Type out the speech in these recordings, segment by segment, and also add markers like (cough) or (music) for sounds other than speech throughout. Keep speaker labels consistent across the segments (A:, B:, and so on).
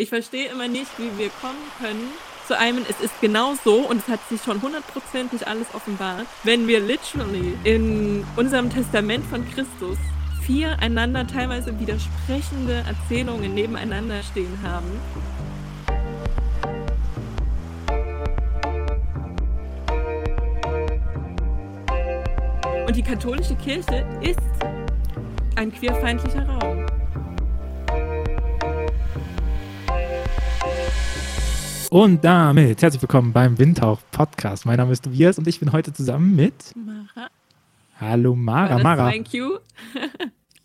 A: Ich verstehe immer nicht, wie wir kommen können zu einem, es ist genau so und es hat sich schon hundertprozentig alles offenbart, wenn wir literally in unserem Testament von Christus vier einander teilweise widersprechende Erzählungen nebeneinander stehen haben. Und die katholische Kirche ist ein queerfeindlicher Raum.
B: Und damit herzlich willkommen beim Windhauch Podcast. Mein Name ist Tobias und ich bin heute zusammen mit
A: Mara.
B: Hallo Mara.
A: War das
B: Mara.
A: mein Cue? (laughs)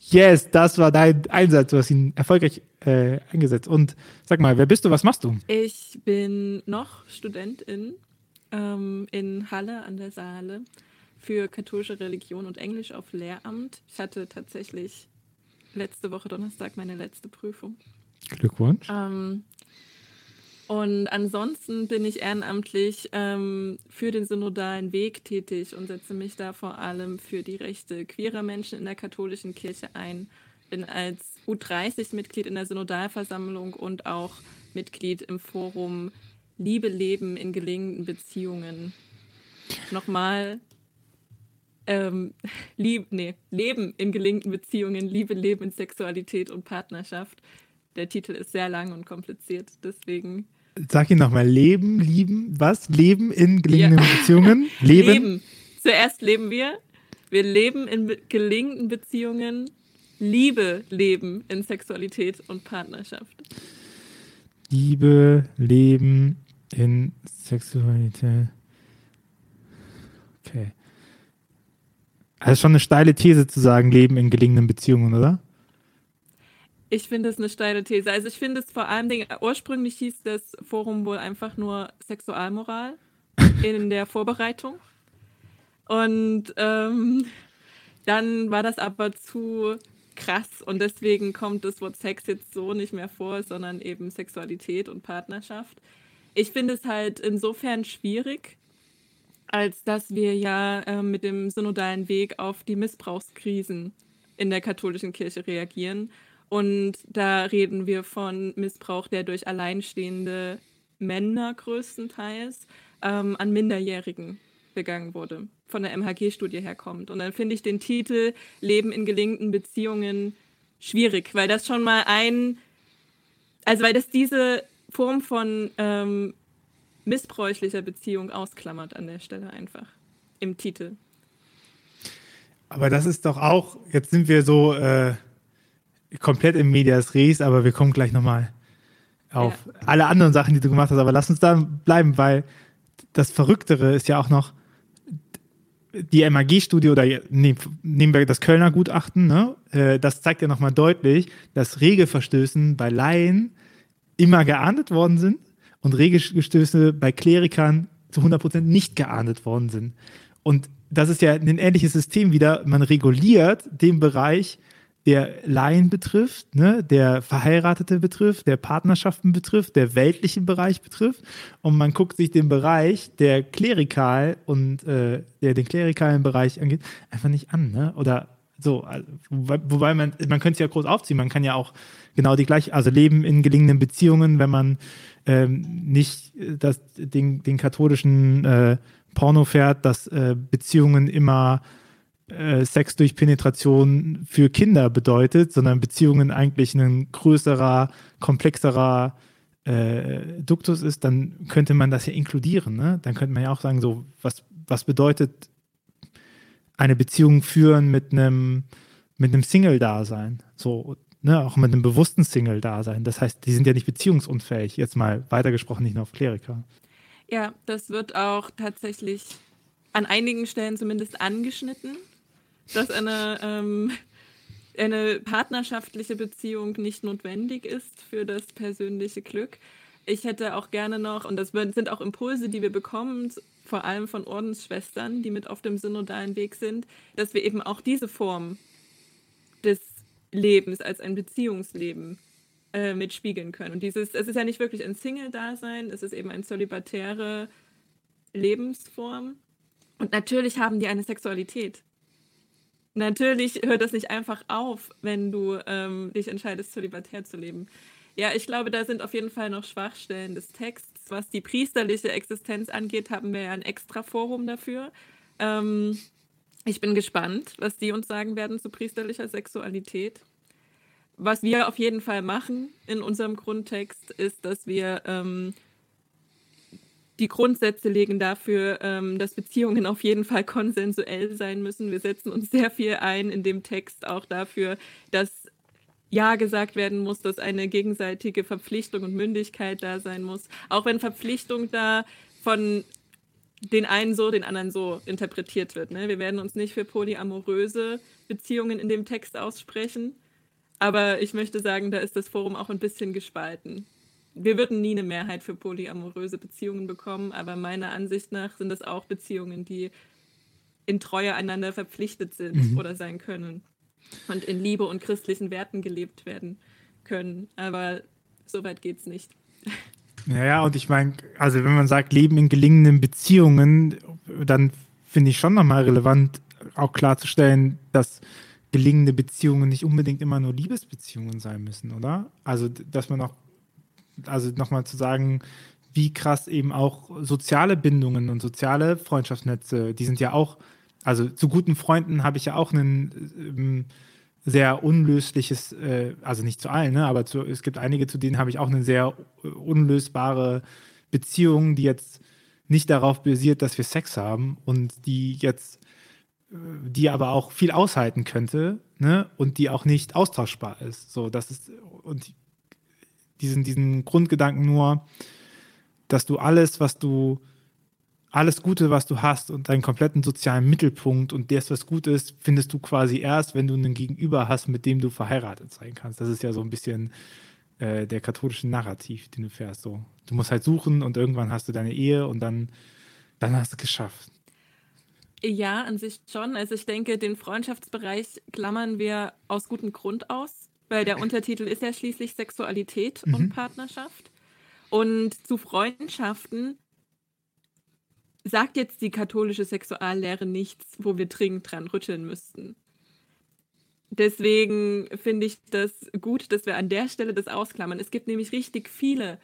B: Yes, das war dein Einsatz. Du hast ihn erfolgreich äh, eingesetzt. Und sag mal, wer bist du? Was machst du?
A: Ich bin noch Studentin ähm, in Halle an der Saale für katholische Religion und Englisch auf Lehramt. Ich hatte tatsächlich letzte Woche Donnerstag meine letzte Prüfung.
B: Glückwunsch.
A: Ähm, und ansonsten bin ich ehrenamtlich ähm, für den synodalen Weg tätig und setze mich da vor allem für die Rechte queerer Menschen in der katholischen Kirche ein. Bin als U30-Mitglied in der Synodalversammlung und auch Mitglied im Forum Liebe leben in gelingenden Beziehungen. Nochmal, ähm, lieb, nee, Leben in gelingenden Beziehungen, Liebe leben in Sexualität und Partnerschaft. Der Titel ist sehr lang und kompliziert, deswegen
B: Sag ihn nochmal. Leben, lieben, was? Leben in gelingenden
A: Ja.
B: Beziehungen? (laughs) Leben.
A: Leben. Zuerst leben wir. Wir leben in be- gelingenden Beziehungen. Liebe leben in Sexualität und Partnerschaft.
B: Liebe, Leben in Sexualität. Okay. Also schon eine steile These zu sagen, Leben in gelingenden Beziehungen, oder?
A: Ich finde es eine steile These. Also ich finde es vor allem, ursprünglich hieß das Forum wohl einfach nur Sexualmoral (laughs) in der Vorbereitung. Und ähm, dann war das aber zu krass und deswegen kommt das Wort Sex jetzt so nicht mehr vor, sondern eben Sexualität und Partnerschaft. Ich finde es halt insofern schwierig, als dass wir ja äh, mit dem synodalen Weg auf die Missbrauchskrisen in der katholischen Kirche reagieren. Und da reden wir von Missbrauch, der durch alleinstehende Männer größtenteils ähm, an Minderjährigen begangen wurde, von der MHG-Studie herkommt. Und dann finde ich den Titel Leben in gelingenden Beziehungen schwierig, weil das schon mal ein, also weil das diese Form von ähm, missbräuchlicher Beziehung ausklammert an der Stelle einfach im Titel.
B: Aber das ist doch auch, jetzt sind wir so äh, komplett im Medias Res, aber wir kommen gleich nochmal auf alle anderen Sachen, die du gemacht hast. Aber lass uns da bleiben, weil das Verrücktere ist ja auch noch die MAG-Studie oder nee, nehmen wir das Kölner Gutachten, ne? Äh, das zeigt ja nochmal deutlich, dass Regelverstößen bei Laien immer geahndet worden sind und Regelverstöße bei Klerikern zu 100% nicht geahndet worden sind. Und das ist ja ein ähnliches System wieder. Man reguliert den Bereich, der Laien betrifft, ne, der Verheiratete betrifft, der Partnerschaften betrifft, der weltliche Bereich betrifft. Und man guckt sich den Bereich, der klerikal und äh, der den klerikalen Bereich angeht, einfach nicht an. Ne? Oder so, also, wobei, wobei man, man könnte es ja groß aufziehen, man kann ja auch genau die gleiche, also leben in gelingenden Beziehungen, wenn man ähm, nicht äh, das, den, den katholischen äh, Porno fährt, dass äh, Beziehungen immer äh, Sex durch Penetration für Kinder bedeutet, sondern Beziehungen eigentlich ein größerer, komplexerer äh, Duktus ist, dann könnte man das ja inkludieren. Ne? Dann könnte man ja auch sagen, so, was, was bedeutet eine Beziehung führen mit einem mit einem Single-Dasein? So, ne, auch mit einem bewussten Single-Dasein. Das heißt, die sind ja nicht beziehungsunfähig, jetzt mal weitergesprochen, nicht nur auf Kleriker.
A: Ja, das wird auch tatsächlich an einigen Stellen zumindest angeschnitten, dass eine, ähm, eine partnerschaftliche Beziehung nicht notwendig ist für das persönliche Glück. Ich hätte auch gerne noch, und das sind auch Impulse, die wir bekommen, vor allem von Ordensschwestern, die mit auf dem synodalen Weg sind, dass wir eben auch diese Form des Lebens als ein Beziehungsleben äh, mitspiegeln können. Und dieses, es ist ja nicht wirklich ein Single-Dasein, es ist eben eine zölibatäre Lebensform. Und natürlich haben die eine Sexualität. Natürlich hört das nicht einfach auf, wenn du ähm, dich entscheidest, zölibatär zu leben. Ja, ich glaube, da sind auf jeden Fall noch Schwachstellen des Texts. Was die priesterliche Existenz angeht, haben wir ja ein extra Forum dafür. Ähm, ich bin gespannt, was die uns sagen werden zu priesterlicher Sexualität. Was wir auf jeden Fall machen in unserem Grundtext, ist, dass wir ähm, die Grundsätze legen dafür, ähm, dass Beziehungen auf jeden Fall konsensuell sein müssen. Wir setzen uns sehr viel ein in dem Text auch dafür, dass ja gesagt werden muss, dass eine gegenseitige Verpflichtung und Mündigkeit da sein muss. Auch wenn Verpflichtung da von den einen so, den anderen so interpretiert wird. Ne? Wir werden uns nicht für polyamoröse Beziehungen in dem Text aussprechen. Aber ich möchte sagen, da ist das Forum auch ein bisschen gespalten. Wir würden nie eine Mehrheit für polyamoröse Beziehungen bekommen, aber meiner Ansicht nach sind das auch Beziehungen, die in Treue einander verpflichtet sind mhm. oder sein können und in Liebe und christlichen Werten gelebt werden können. Aber so weit geht es nicht.
B: Ja, ja, und ich meine, also wenn man sagt, Leben in gelingenden Beziehungen, dann finde ich schon nochmal relevant, auch klarzustellen, dass gelingende Beziehungen nicht unbedingt immer nur Liebesbeziehungen sein müssen, oder? Also, dass man auch, also nochmal zu sagen, wie krass eben auch soziale Bindungen und soziale Freundschaftsnetze, die sind ja auch, also zu guten Freunden habe ich ja auch einen ähm, sehr unlösliches, äh, also nicht zu allen, ne, aber zu, es gibt einige, zu denen habe ich auch eine sehr unlösbare Beziehung, die jetzt nicht darauf basiert, dass wir Sex haben und die jetzt, äh, die aber auch viel aushalten könnte, ne, und die auch nicht austauschbar ist. So, das ist, und diesen, diesen Grundgedanken nur, dass du alles, was du alles Gute, was du hast und deinen kompletten sozialen Mittelpunkt und das, was gut ist, findest du quasi erst, wenn du einen Gegenüber hast, mit dem du verheiratet sein kannst. Das ist ja so ein bisschen äh, der katholische Narrativ, den du fährst. So. Du musst halt suchen und irgendwann hast du deine Ehe und dann, dann hast du es geschafft.
A: Ja, an sich schon. Also ich denke, den Freundschaftsbereich klammern wir aus gutem Grund aus, weil der Untertitel ist ja schließlich Sexualität mhm. und Partnerschaft. Und zu Freundschaften sagt jetzt die katholische Sexuallehre nichts, wo wir dringend dran rütteln müssten. Deswegen finde ich das gut, dass wir an der Stelle das ausklammern. Es gibt nämlich richtig viele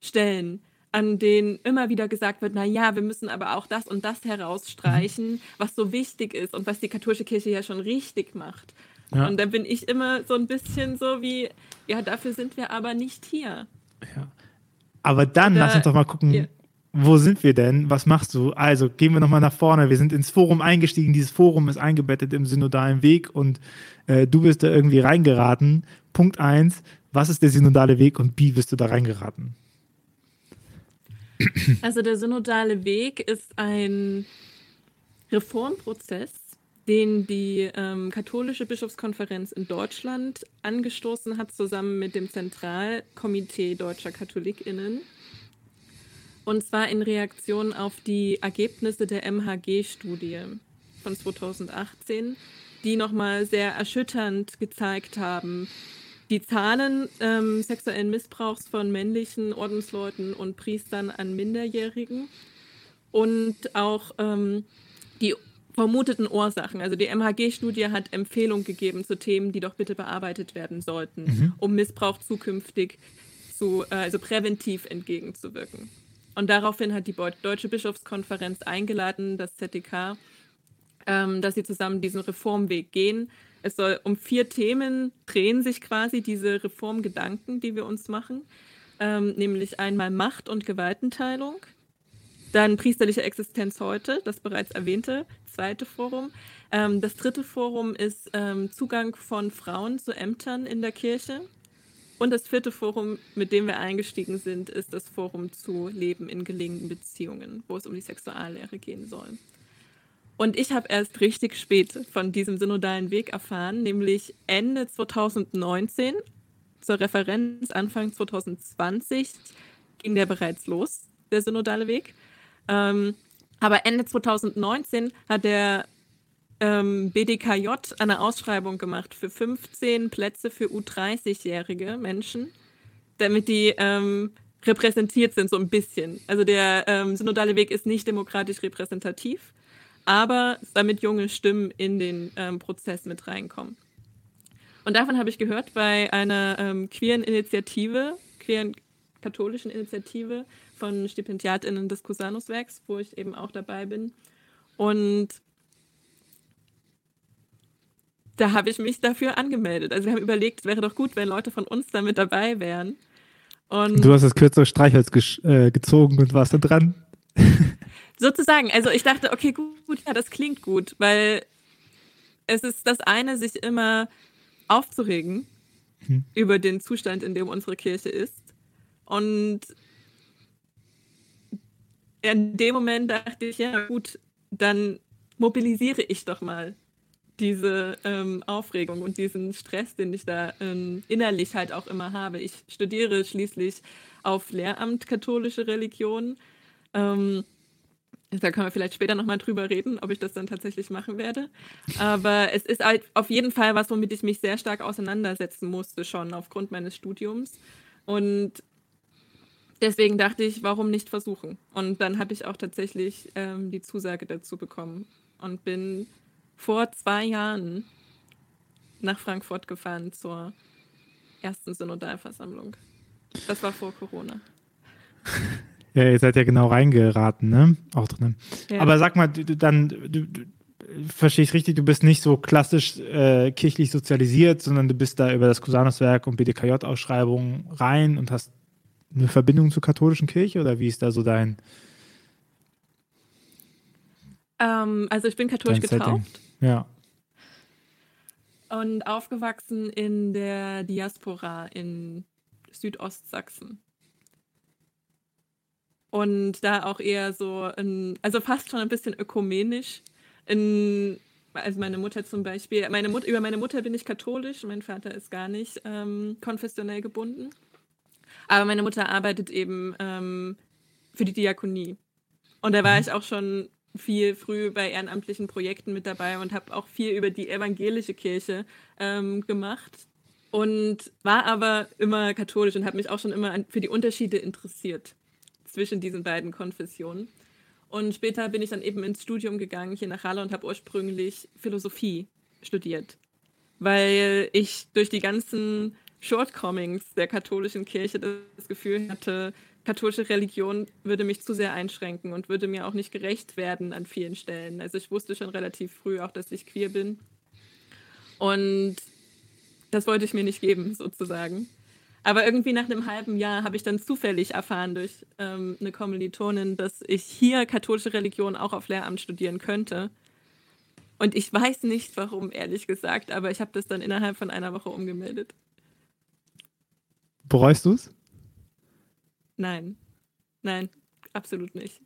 A: Stellen, an denen immer wieder gesagt wird, na ja, wir müssen aber auch das und das herausstreichen, mhm. was so wichtig ist und was die katholische Kirche ja schon richtig macht. Ja. Und dann bin ich immer so ein bisschen so wie, ja, dafür sind wir aber nicht hier.
B: Ja. Aber dann Oder, lass uns doch mal gucken, ja wo sind wir denn? Was machst du? Also gehen wir nochmal nach vorne. Wir sind ins Forum eingestiegen. Dieses Forum ist eingebettet im synodalen Weg und äh, du bist da irgendwie reingeraten. Punkt eins, was ist der synodale Weg und wie bist du da reingeraten?
A: Also der synodale Weg ist ein Reformprozess, den die ähm, katholische Bischofskonferenz in Deutschland angestoßen hat, zusammen mit dem Zentralkomitee deutscher Katholikinnen. Und zwar in Reaktion auf die Ergebnisse der MHG-Studie von 2018, die nochmal sehr erschütternd gezeigt haben, die Zahlen ähm, sexuellen Missbrauchs von männlichen Ordensleuten und Priestern an Minderjährigen und auch ähm, die vermuteten Ursachen. Also die MHG-Studie hat Empfehlungen gegeben zu Themen, die doch bitte bearbeitet werden sollten, mhm. um Missbrauch zukünftig zu, äh, also präventiv entgegenzuwirken. Und daraufhin hat die Deutsche Bischofskonferenz eingeladen, das ZDK, ähm, dass sie zusammen diesen Reformweg gehen. Es soll um vier Themen drehen sich quasi diese Reformgedanken, die wir uns machen, ähm, nämlich einmal Macht und Gewaltenteilung, dann priesterliche Existenz heute, das bereits erwähnte zweite Forum. Ähm, das dritte Forum ist ähm, Zugang von Frauen zu Ämtern in der Kirche. Und das vierte Forum, mit dem wir eingestiegen sind, ist das Forum zu Leben in gelingenden Beziehungen, wo es um die Sexuallehre gehen soll. Und ich habe erst richtig spät von diesem synodalen Weg erfahren, nämlich Ende 2019 zur Referenz Anfang 2020 ging der bereits los, der synodale Weg. Ähm, aber Ende 2019 hat der ähm, BDKJ eine Ausschreibung gemacht für 15 Plätze für U30-jährige Menschen, damit die ähm, repräsentiert sind, so ein bisschen. Also der ähm, synodale Weg ist nicht demokratisch repräsentativ, aber damit junge Stimmen in den ähm, Prozess mit reinkommen. Und davon habe ich gehört bei einer ähm, queeren Initiative, queeren katholischen Initiative von StipendiatInnen des Cusanus-Werks, wo ich eben auch dabei bin. Und da habe ich mich dafür angemeldet. Also wir haben überlegt, es wäre doch gut, wenn Leute von uns damit dabei wären.
B: Und du hast das kürzere Streichholz äh, gezogen und warst da dran. (laughs) (laughs)
A: Sozusagen. Also ich dachte, okay, gut, gut, ja, das klingt gut, weil es ist das eine, sich immer aufzuregen hm. über den Zustand, in dem unsere Kirche ist. Und in dem Moment dachte ich, ja gut, dann mobilisiere ich doch mal diese ähm, Aufregung und diesen Stress, den ich da ähm, innerlich halt auch immer habe. Ich studiere schließlich auf Lehramt katholische Religion. Ähm, da können wir vielleicht später nochmal drüber reden, ob ich das dann tatsächlich machen werde. Aber es ist halt auf jeden Fall was, womit ich mich sehr stark auseinandersetzen musste, schon aufgrund meines Studiums. Und deswegen dachte ich, warum nicht versuchen? Und dann habe ich auch tatsächlich ähm, die Zusage dazu bekommen und bin vor zwei Jahren nach Frankfurt gefahren zur ersten Synodalversammlung. Das war vor Corona. (laughs)
B: Ja, ihr seid ja genau reingeraten, ne? Auch drin. Ja. Aber sag mal, du, dann, du, du, verstehe ich richtig, du bist nicht so klassisch äh, kirchlich sozialisiert, sondern du bist da über das Cusanuswerk und BDKJ-Ausschreibungen rein und hast eine Verbindung zur katholischen Kirche oder wie ist da so dein.
A: Ähm, also ich bin katholisch getauft.
B: Ja.
A: Und aufgewachsen in der Diaspora in Südostsachsen. Und da auch eher so, in, also fast schon ein bisschen ökumenisch. In, also meine Mutter zum Beispiel, meine Mut, über meine Mutter bin ich katholisch, mein Vater ist gar nicht ähm, konfessionell gebunden. Aber meine Mutter arbeitet eben ähm, für die Diakonie. Und da war mhm. ich auch schon viel früh bei ehrenamtlichen Projekten mit dabei und habe auch viel über die evangelische Kirche ähm, gemacht und war aber immer katholisch und habe mich auch schon immer für die Unterschiede interessiert zwischen diesen beiden Konfessionen. Und später bin ich dann eben ins Studium gegangen hier nach Halle und habe ursprünglich Philosophie studiert, weil ich durch die ganzen Shortcomings der katholischen Kirche das Gefühl hatte, katholische Religion würde mich zu sehr einschränken und würde mir auch nicht gerecht werden an vielen Stellen. Also ich wusste schon relativ früh auch, dass ich queer bin. Und das wollte ich mir nicht geben, sozusagen. Aber irgendwie nach einem halben Jahr habe ich dann zufällig erfahren durch ähm, eine Kommilitonin, dass ich hier katholische Religion auch auf Lehramt studieren könnte. Und ich weiß nicht warum, ehrlich gesagt, aber ich habe das dann innerhalb von einer Woche umgemeldet.
B: Bereust du es?
A: Nein. Nein, absolut nicht.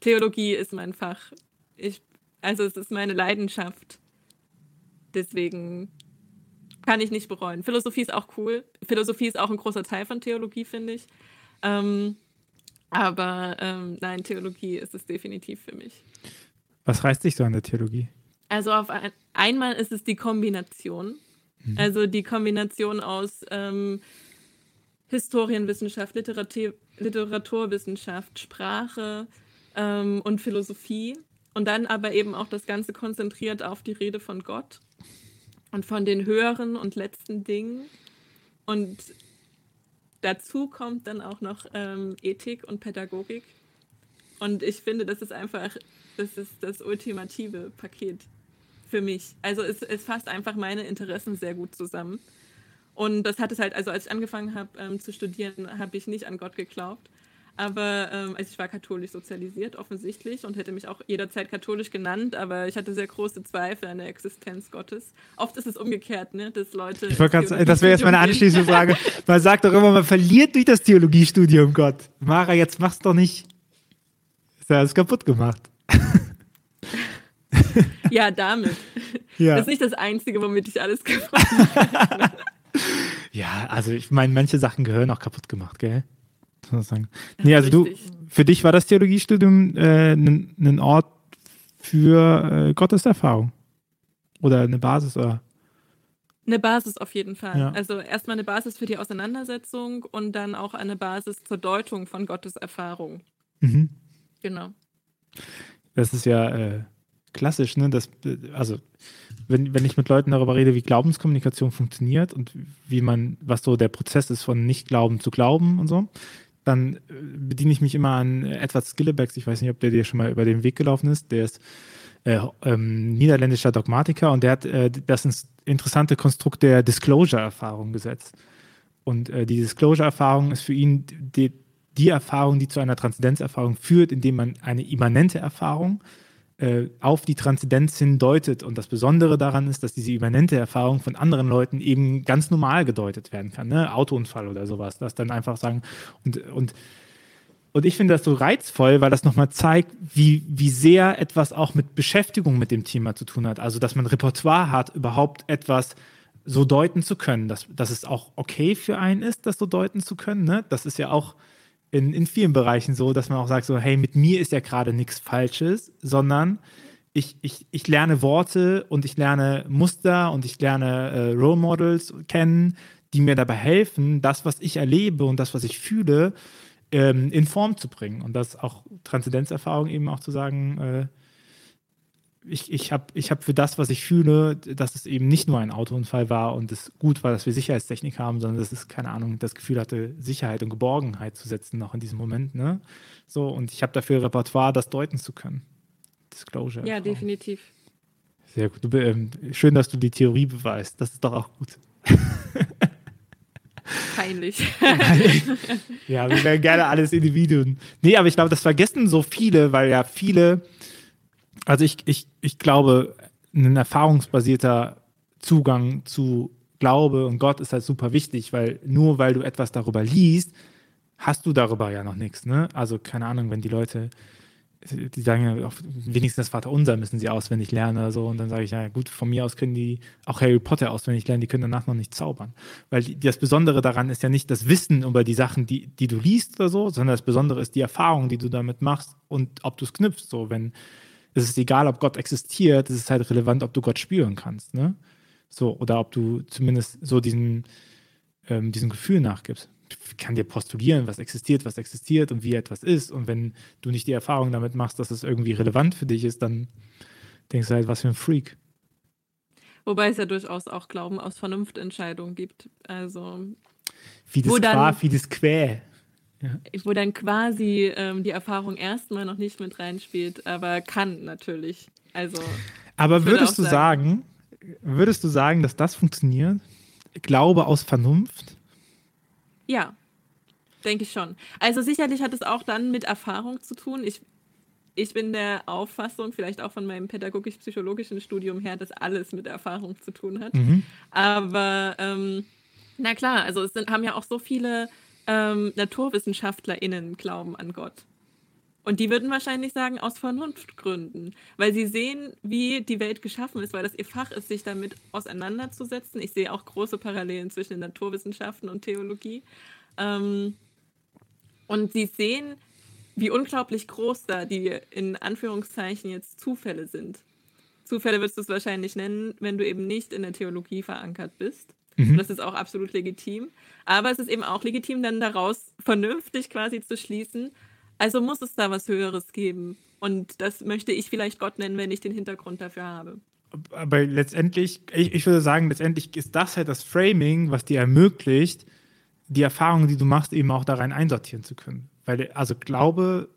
A: Theologie ist mein Fach. Ich, also es ist meine Leidenschaft. Deswegen kann ich nicht bereuen. Philosophie ist auch cool. Philosophie ist auch ein großer Teil von Theologie, finde ich. Ähm, aber ähm, nein, Theologie ist es definitiv für mich.
B: Was reißt dich so an der Theologie?
A: Also auf ein, einmal ist es die Kombination. Mhm. Also die Kombination aus ähm, Historienwissenschaft, Literatur, Literaturwissenschaft, Sprache ähm, und Philosophie. Und dann aber eben auch das Ganze konzentriert auf die Rede von Gott und von den höheren und letzten Dingen. Und dazu kommt dann auch noch ähm, Ethik und Pädagogik. Und ich finde, das ist einfach, das ist das ultimative Paket für mich. Also es, es fasst einfach meine Interessen sehr gut zusammen. Und das hat es halt, also als ich angefangen habe ähm, zu studieren, habe ich nicht an Gott geglaubt. Aber ähm, also ich war katholisch sozialisiert, offensichtlich, und hätte mich auch jederzeit katholisch genannt, aber ich hatte sehr große Zweifel an der Existenz Gottes. Oft ist es umgekehrt, ne? dass Leute.
B: Ich ganz, das wäre jetzt meine anschließende Frage. (laughs) Man sagt doch immer, man verliert durch das Theologiestudium Gott. Mara, jetzt mach's doch nicht. Ist ja alles kaputt gemacht. (laughs)
A: ja, damit. Ja. Das ist nicht das Einzige, womit ich alles kaputt (laughs) habe.
B: Ja, also ich meine, manche Sachen gehören auch kaputt gemacht, gell? Muss sagen. Nee, also du, für dich war das Theologiestudium ein äh, Ort für äh, Gotteserfahrung? Oder eine Basis, oder?
A: Eine Basis auf jeden Fall. Ja. Also erstmal eine Basis für die Auseinandersetzung und dann auch eine Basis zur Deutung von Gottes Erfahrung. Mhm. Genau.
B: Das ist ja äh, klassisch, ne? Das, also wenn, wenn ich mit Leuten darüber rede, wie Glaubenskommunikation funktioniert und wie man, was so der Prozess ist von Nicht-Glauben zu Glauben und so, dann äh, bediene ich mich immer an Edward Skillebecks. Ich weiß nicht, ob der dir schon mal über den Weg gelaufen ist. Der ist äh, ähm, niederländischer Dogmatiker und der hat äh, das interessante Konstrukt der Disclosure-Erfahrung gesetzt. Und äh, die Disclosure-Erfahrung ist für ihn die, die Erfahrung, die zu einer Transzendenzerfahrung führt, indem man eine immanente Erfahrung äh, auf die Transzendenz hindeutet. Und das Besondere daran ist, dass diese immanente Erfahrung von anderen Leuten eben ganz normal gedeutet werden kann. Ne? Autounfall oder sowas. Das dann einfach sagen. Und, und, und ich finde das so reizvoll, weil das nochmal zeigt, wie, wie sehr etwas auch mit Beschäftigung mit dem Thema zu tun hat. Also, dass man Repertoire hat, überhaupt etwas so deuten zu können, dass, dass es auch okay für einen ist, das so deuten zu können. Ne? Das ist ja auch in, in vielen Bereichen so, dass man auch sagt, so, hey, mit mir ist ja gerade nichts Falsches, sondern ich, ich, ich lerne Worte und ich lerne Muster und ich lerne äh, Role Models kennen, die mir dabei helfen, das, was ich erlebe und das, was ich fühle, ähm, in Form zu bringen. Und das auch Transzendenzerfahrung eben auch zu sagen, äh, ich, ich habe ich hab für das, was ich fühle, dass es eben nicht nur ein Autounfall war und es gut war, dass wir Sicherheitstechnik haben, sondern dass es, keine Ahnung, das Gefühl hatte, Sicherheit und Geborgenheit zu setzen, noch in diesem Moment. Ne? So, und ich habe dafür Repertoire, das deuten zu können.
A: Disclosure. Ja, definitiv.
B: Sehr gut. Du, ähm, schön, dass du die Theorie beweist. Das ist doch auch gut. (laughs)
A: Peinlich. (laughs)
B: ja, wir wären gerne alles Individuen. Nee, aber ich glaube, das vergessen so viele, weil ja viele also ich, ich, ich glaube, ein erfahrungsbasierter Zugang zu Glaube und Gott ist halt super wichtig, weil nur weil du etwas darüber liest, hast du darüber ja noch nichts. Ne? Also keine Ahnung, wenn die Leute, die sagen ja wenigstens das Vaterunser müssen sie auswendig lernen oder so und dann sage ich, ja gut, von mir aus können die auch Harry Potter auswendig lernen, die können danach noch nicht zaubern. Weil die, das Besondere daran ist ja nicht das Wissen über die Sachen, die, die du liest oder so, sondern das Besondere ist die Erfahrung, die du damit machst und ob du es knüpfst. So, wenn es ist egal, ob Gott existiert, es ist halt relevant, ob du Gott spüren kannst, ne? So, oder ob du zumindest so diesen, ähm, diesem Gefühl nachgibst. Ich kann dir postulieren, was existiert, was existiert und wie etwas ist. Und wenn du nicht die Erfahrung damit machst, dass es irgendwie relevant für dich ist, dann denkst du halt, was für ein Freak.
A: Wobei es ja durchaus auch Glauben aus Vernunftentscheidungen gibt. Also.
B: Fides qua, fides quae.
A: Ja. Wo dann quasi ähm, die Erfahrung erstmal noch nicht mit reinspielt, aber kann natürlich. Also.
B: Aber würdest du sagen, sagen, würdest du sagen, dass das funktioniert? Glaube aus Vernunft?
A: Ja, denke ich schon. Also sicherlich hat es auch dann mit Erfahrung zu tun. Ich, ich bin der Auffassung, vielleicht auch von meinem pädagogisch-psychologischen Studium her, dass alles mit Erfahrung zu tun hat. Mhm. Aber ähm, na klar, also es sind, haben ja auch so viele ähm, NaturwissenschaftlerInnen glauben an Gott. Und die würden wahrscheinlich sagen, aus Vernunftgründen, weil sie sehen, wie die Welt geschaffen ist, weil das ihr Fach ist, sich damit auseinanderzusetzen. Ich sehe auch große Parallelen zwischen den Naturwissenschaften und Theologie. Ähm, und sie sehen, wie unglaublich groß da die in Anführungszeichen jetzt Zufälle sind. Zufälle würdest du es wahrscheinlich nennen, wenn du eben nicht in der Theologie verankert bist. Mhm. das ist auch absolut legitim. Aber es ist eben auch legitim, dann daraus vernünftig quasi zu schließen. Also muss es da was Höheres geben. Und das möchte ich vielleicht Gott nennen, wenn ich den Hintergrund dafür habe.
B: Aber letztendlich, ich, ich würde sagen, letztendlich ist das halt das Framing, was dir ermöglicht, die Erfahrungen, die du machst, eben auch da rein einsortieren zu können. Weil, also Glaube,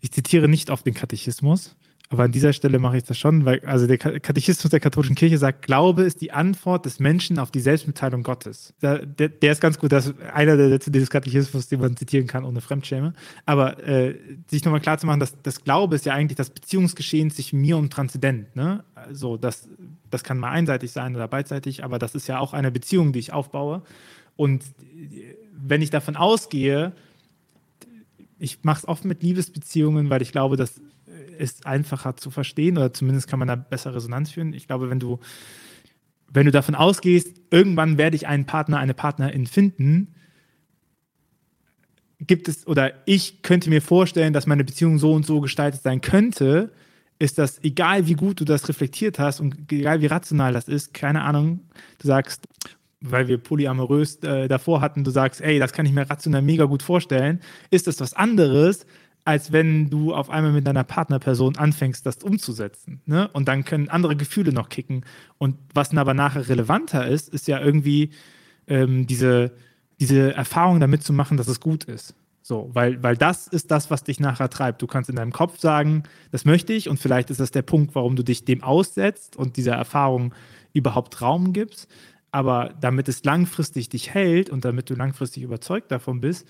B: ich zitiere nicht auf den Katechismus, aber an dieser Stelle mache ich das schon, weil also der Katechismus der katholischen Kirche sagt, Glaube ist die Antwort des Menschen auf die Selbstmitteilung Gottes. Der, der, der ist ganz gut, das ist einer der Sätze dieses Katechismus, den man zitieren kann ohne Fremdschäme. Aber äh, sich nochmal klar zu machen, dass das Glaube ist ja eigentlich das Beziehungsgeschehen zwischen mir und Transzendent. Ne? Also das, das kann mal einseitig sein oder beidseitig, aber das ist ja auch eine Beziehung, die ich aufbaue. Und wenn ich davon ausgehe, ich mache es oft mit Liebesbeziehungen, weil ich glaube, dass ist einfacher zu verstehen oder zumindest kann man da besser Resonanz führen. Ich glaube, wenn du, wenn du davon ausgehst, irgendwann werde ich einen Partner, eine Partnerin finden, gibt es oder ich könnte mir vorstellen, dass meine Beziehung so und so gestaltet sein könnte, ist das, egal wie gut du das reflektiert hast und egal wie rational das ist, keine Ahnung, du sagst, weil wir polyamorös äh, davor hatten, du sagst, ey, das kann ich mir rational mega gut vorstellen, ist das was anderes, als wenn du auf einmal mit deiner Partnerperson anfängst, das umzusetzen. Ne? Und dann können andere Gefühle noch kicken. Und was aber nachher relevanter ist, ist ja irgendwie ähm, diese, diese Erfahrung damit zu machen, dass es gut ist. So, weil, weil das ist das, was dich nachher treibt. Du kannst in deinem Kopf sagen, das möchte ich und vielleicht ist das der Punkt, warum du dich dem aussetzt und dieser Erfahrung überhaupt Raum gibst. Aber damit es langfristig dich hält und damit du langfristig überzeugt davon bist,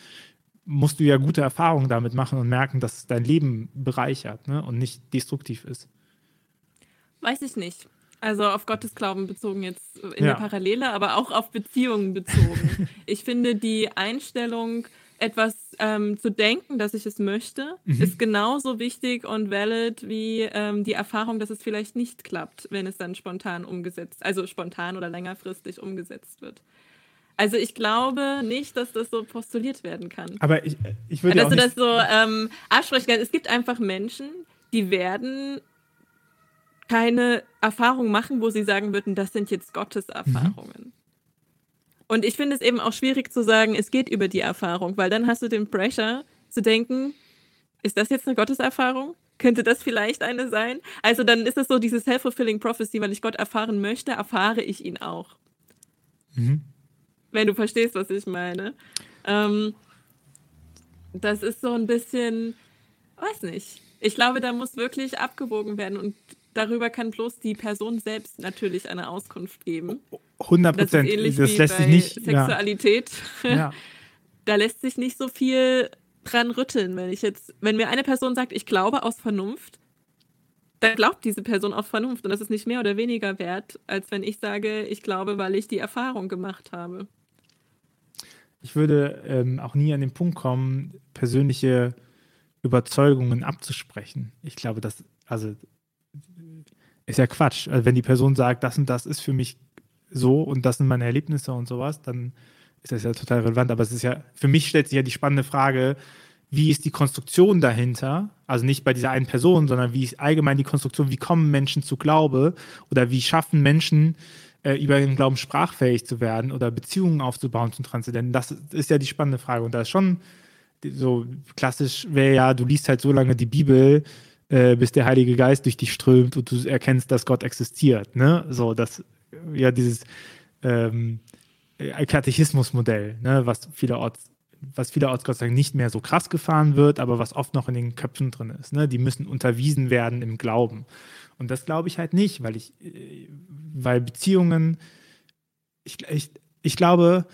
B: musst du ja gute Erfahrungen damit machen und merken, dass es dein Leben bereichert ne? und nicht destruktiv ist.
A: Weiß ich nicht. Also auf Gottes Glauben bezogen jetzt in ja. der Parallele, aber auch auf Beziehungen bezogen. (laughs) ich finde die Einstellung, etwas ähm, zu denken, dass ich es möchte, mhm. ist genauso wichtig und valid wie ähm, die Erfahrung, dass es vielleicht nicht klappt, wenn es dann spontan umgesetzt, also spontan oder längerfristig umgesetzt wird. Also ich glaube nicht, dass das so postuliert werden kann.
B: Aber ich, ich würde
A: dass du das so ähm, absprechen kannst. Es gibt einfach Menschen, die werden keine Erfahrung machen, wo sie sagen würden, das sind jetzt Gottes Erfahrungen. Mhm. Und ich finde es eben auch schwierig zu sagen, es geht über die Erfahrung, weil dann hast du den Pressure zu denken, ist das jetzt eine Gotteserfahrung? Könnte das vielleicht eine sein? Also dann ist es so dieses self-fulfilling prophecy, weil ich Gott erfahren möchte, erfahre ich ihn auch. Mhm. Wenn du verstehst, was ich meine. Ähm, das ist so ein bisschen, weiß nicht. Ich glaube, da muss wirklich abgewogen werden und darüber kann bloß die Person selbst natürlich eine Auskunft geben.
B: 100 Prozent. Das, das lässt sich nicht.
A: Sexualität. Ja. ja. (laughs) da lässt sich nicht so viel dran rütteln, wenn ich jetzt, wenn mir eine Person sagt, ich glaube aus Vernunft, dann glaubt diese Person aus Vernunft und das ist nicht mehr oder weniger wert, als wenn ich sage, ich glaube, weil ich die Erfahrung gemacht habe.
B: Ich würde ähm, auch nie an den Punkt kommen, persönliche Überzeugungen abzusprechen. Ich glaube, das, also ist ja Quatsch. Also wenn die Person sagt, das und das ist für mich so und das sind meine Erlebnisse und sowas, dann ist das ja total relevant. Aber es ist ja, für mich stellt sich ja die spannende Frage, wie ist die Konstruktion dahinter? Also nicht bei dieser einen Person, sondern wie ist allgemein die Konstruktion, wie kommen Menschen zu Glaube oder wie schaffen Menschen äh, über den Glauben sprachfähig zu werden oder Beziehungen aufzubauen zum Transzendenten? Das ist ja die spannende Frage. Und da ist schon so klassisch wäre ja, du liest halt so lange die Bibel, äh, bis der Heilige Geist durch dich strömt und du erkennst, dass Gott existiert. Ne? So, das, ja, dieses ähm, Katechismusmodell, ne? was vielerorts was vielerorts Gott sei Dank nicht mehr so krass gefahren wird, aber was oft noch in den Köpfen drin ist. Ne? Die müssen unterwiesen werden im Glauben. Und das glaube ich halt nicht, weil ich, äh, weil Beziehungen, ich, ich, ich glaube,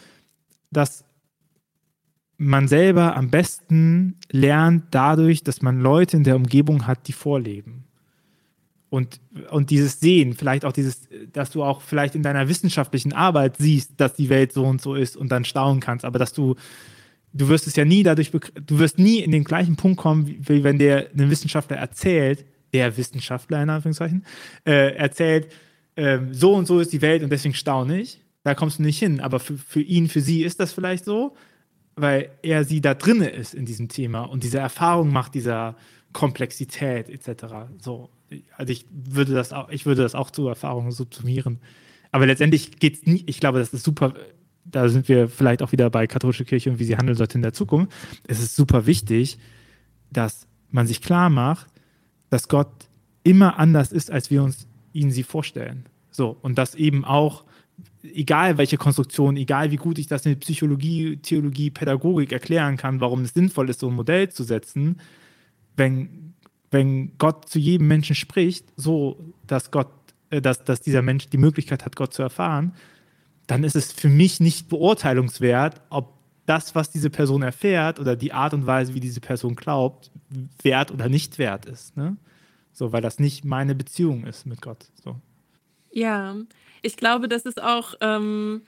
B: dass man selber am besten lernt dadurch, dass man Leute in der Umgebung hat, die vorleben. Und, und dieses Sehen, vielleicht auch dieses, dass du auch vielleicht in deiner wissenschaftlichen Arbeit siehst, dass die Welt so und so ist und dann staunen kannst, aber dass du, du wirst es ja nie dadurch, du wirst nie in den gleichen Punkt kommen, wie, wenn der ein Wissenschaftler erzählt, der Wissenschaftler in Anführungszeichen, äh, erzählt, äh, so und so ist die Welt und deswegen staune ich. Da kommst du nicht hin. Aber für, für ihn, für sie ist das vielleicht so weil er sie da drinne ist in diesem Thema und diese Erfahrung macht dieser Komplexität etc. So, also ich würde das auch, ich würde das auch zu Erfahrungen subsumieren. Aber letztendlich geht es nie, ich glaube, das ist super, da sind wir vielleicht auch wieder bei katholische Kirche und wie sie handeln sollte in der Zukunft. Es ist super wichtig, dass man sich klar macht, dass Gott immer anders ist, als wir uns ihn sie vorstellen. So, und dass eben auch egal welche Konstruktion, egal wie gut ich das mit Psychologie, Theologie, Pädagogik erklären kann, warum es sinnvoll ist, so ein Modell zu setzen, wenn, wenn Gott zu jedem Menschen spricht, so dass Gott, äh, dass, dass dieser Mensch die Möglichkeit hat, Gott zu erfahren, dann ist es für mich nicht beurteilungswert, ob das, was diese Person erfährt oder die Art und Weise, wie diese Person glaubt, wert oder nicht wert ist. Ne? So, weil das nicht meine Beziehung ist mit Gott. So.
A: Ja, ich glaube, das ist auch, ähm,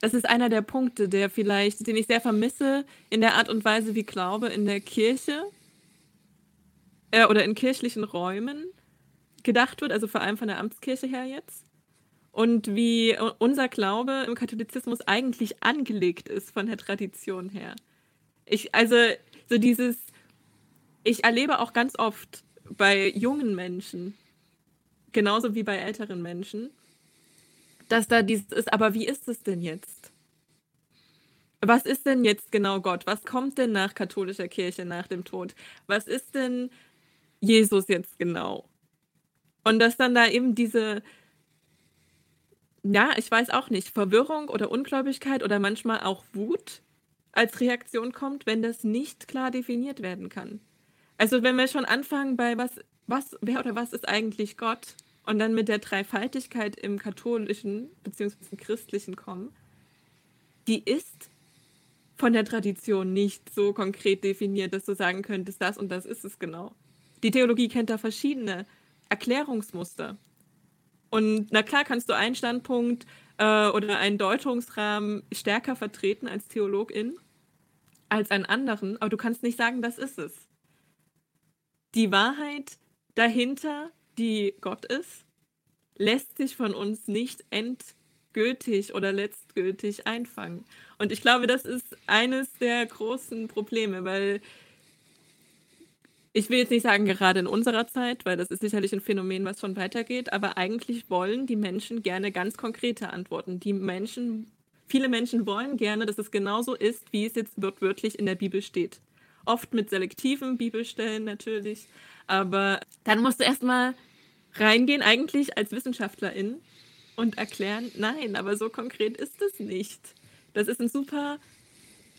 A: das ist einer der Punkte, der vielleicht, den ich sehr vermisse in der Art und Weise, wie Glaube in der Kirche äh, oder in kirchlichen Räumen gedacht wird, also vor allem von der Amtskirche her jetzt. Und wie unser Glaube im Katholizismus eigentlich angelegt ist von der Tradition her. Ich, also, so dieses, ich erlebe auch ganz oft bei jungen Menschen, genauso wie bei älteren Menschen, dass da dieses ist, aber wie ist es denn jetzt? was ist denn jetzt genau Gott? Was kommt denn nach katholischer Kirche nach dem Tod? Was ist denn Jesus jetzt genau? Und dass dann da eben diese, ja, ich weiß auch nicht, Verwirrung oder Ungläubigkeit oder manchmal auch Wut als Reaktion kommt, wenn das nicht klar definiert werden kann. Also wenn wir schon anfangen bei was, was, wer oder was ist eigentlich Gott und dann mit der Dreifaltigkeit im katholischen bzw. christlichen kommen, die ist von der Tradition nicht so konkret definiert, dass du sagen könntest, das und das ist es genau. Die Theologie kennt da verschiedene Erklärungsmuster. Und na klar kannst du einen Standpunkt äh, oder einen Deutungsrahmen stärker vertreten als Theologin als einen anderen, aber du kannst nicht sagen, das ist es. Die Wahrheit dahinter, die Gott ist, lässt sich von uns nicht endgültig oder letztgültig einfangen. Und ich glaube, das ist eines der großen Probleme, weil ich will jetzt nicht sagen, gerade in unserer Zeit, weil das ist sicherlich ein Phänomen, was schon weitergeht, aber eigentlich wollen die Menschen gerne ganz konkrete Antworten. Die Menschen, viele Menschen wollen gerne, dass es genauso ist, wie es jetzt wortwörtlich in der Bibel steht. Oft mit selektiven Bibelstellen natürlich, aber dann musst du erstmal reingehen, eigentlich als Wissenschaftlerin und erklären, nein, aber so konkret ist es nicht. Das ist ein super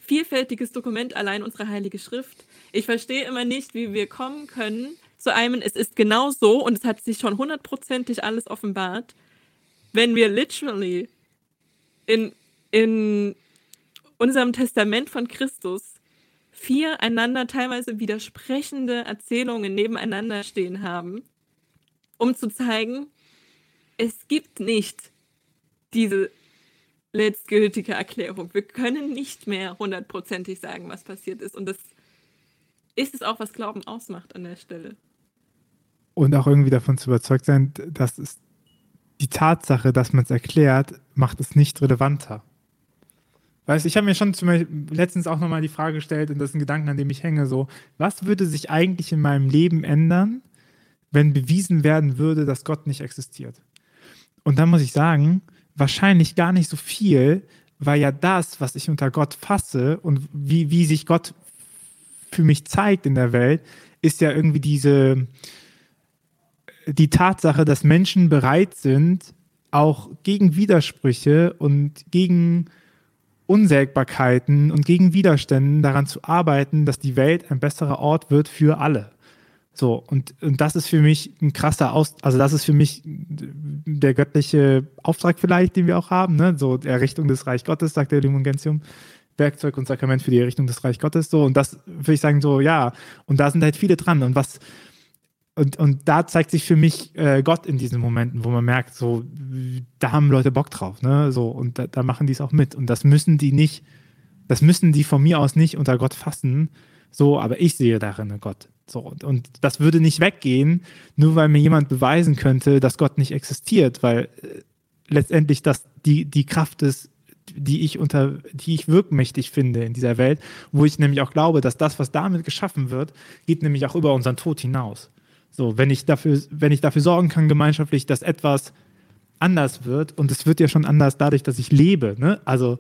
A: vielfältiges Dokument, allein unsere Heilige Schrift. Ich verstehe immer nicht, wie wir kommen können zu einem, es ist genau so und es hat sich schon hundertprozentig alles offenbart, wenn wir literally in, in unserem Testament von Christus vier einander teilweise widersprechende Erzählungen nebeneinander stehen haben, um zu zeigen, es gibt nicht diese letztgültige Erklärung. Wir können nicht mehr hundertprozentig sagen, was passiert ist. Und das ist es auch, was Glauben ausmacht an der Stelle.
B: Und auch irgendwie davon zu überzeugt sein, dass es die Tatsache, dass man es erklärt, macht es nicht relevanter. Weißt ich habe mir schon zum Beispiel letztens auch nochmal die Frage gestellt, und das ist ein Gedanke, an dem ich hänge, so, was würde sich eigentlich in meinem Leben ändern, wenn bewiesen werden würde, dass Gott nicht existiert? Und dann muss ich sagen, wahrscheinlich gar nicht so viel, weil ja das, was ich unter Gott fasse und wie, wie sich Gott für mich zeigt in der Welt, ist ja irgendwie diese, die Tatsache, dass Menschen bereit sind, auch gegen Widersprüche und gegen Unsägbarkeiten und gegen Widerständen daran zu arbeiten, dass die Welt ein besserer Ort wird für alle. So, und, und das ist für mich ein krasser Aus, also das ist für mich der göttliche Auftrag vielleicht, den wir auch haben, ne? So Errichtung des Reich Gottes, sagt der Lumen Gentium. Werkzeug und Sakrament für die Errichtung des Reich Gottes. So, und das würde ich sagen, so, ja, und da sind halt viele dran. Und was, und, und da zeigt sich für mich äh, Gott in diesen Momenten, wo man merkt, so, da haben Leute Bock drauf, ne? So, und da, da machen die es auch mit. Und das müssen die nicht, das müssen die von mir aus nicht unter Gott fassen. So, aber ich sehe darin Gott. So, und, das würde nicht weggehen, nur weil mir jemand beweisen könnte, dass Gott nicht existiert, weil äh, letztendlich das die, die Kraft ist, die ich unter, die ich wirkmächtig finde in dieser Welt, wo ich nämlich auch glaube, dass das, was damit geschaffen wird, geht nämlich auch über unseren Tod hinaus. So, wenn ich dafür, wenn ich dafür sorgen kann, gemeinschaftlich, dass etwas anders wird, und es wird ja schon anders dadurch, dass ich lebe, ne? Also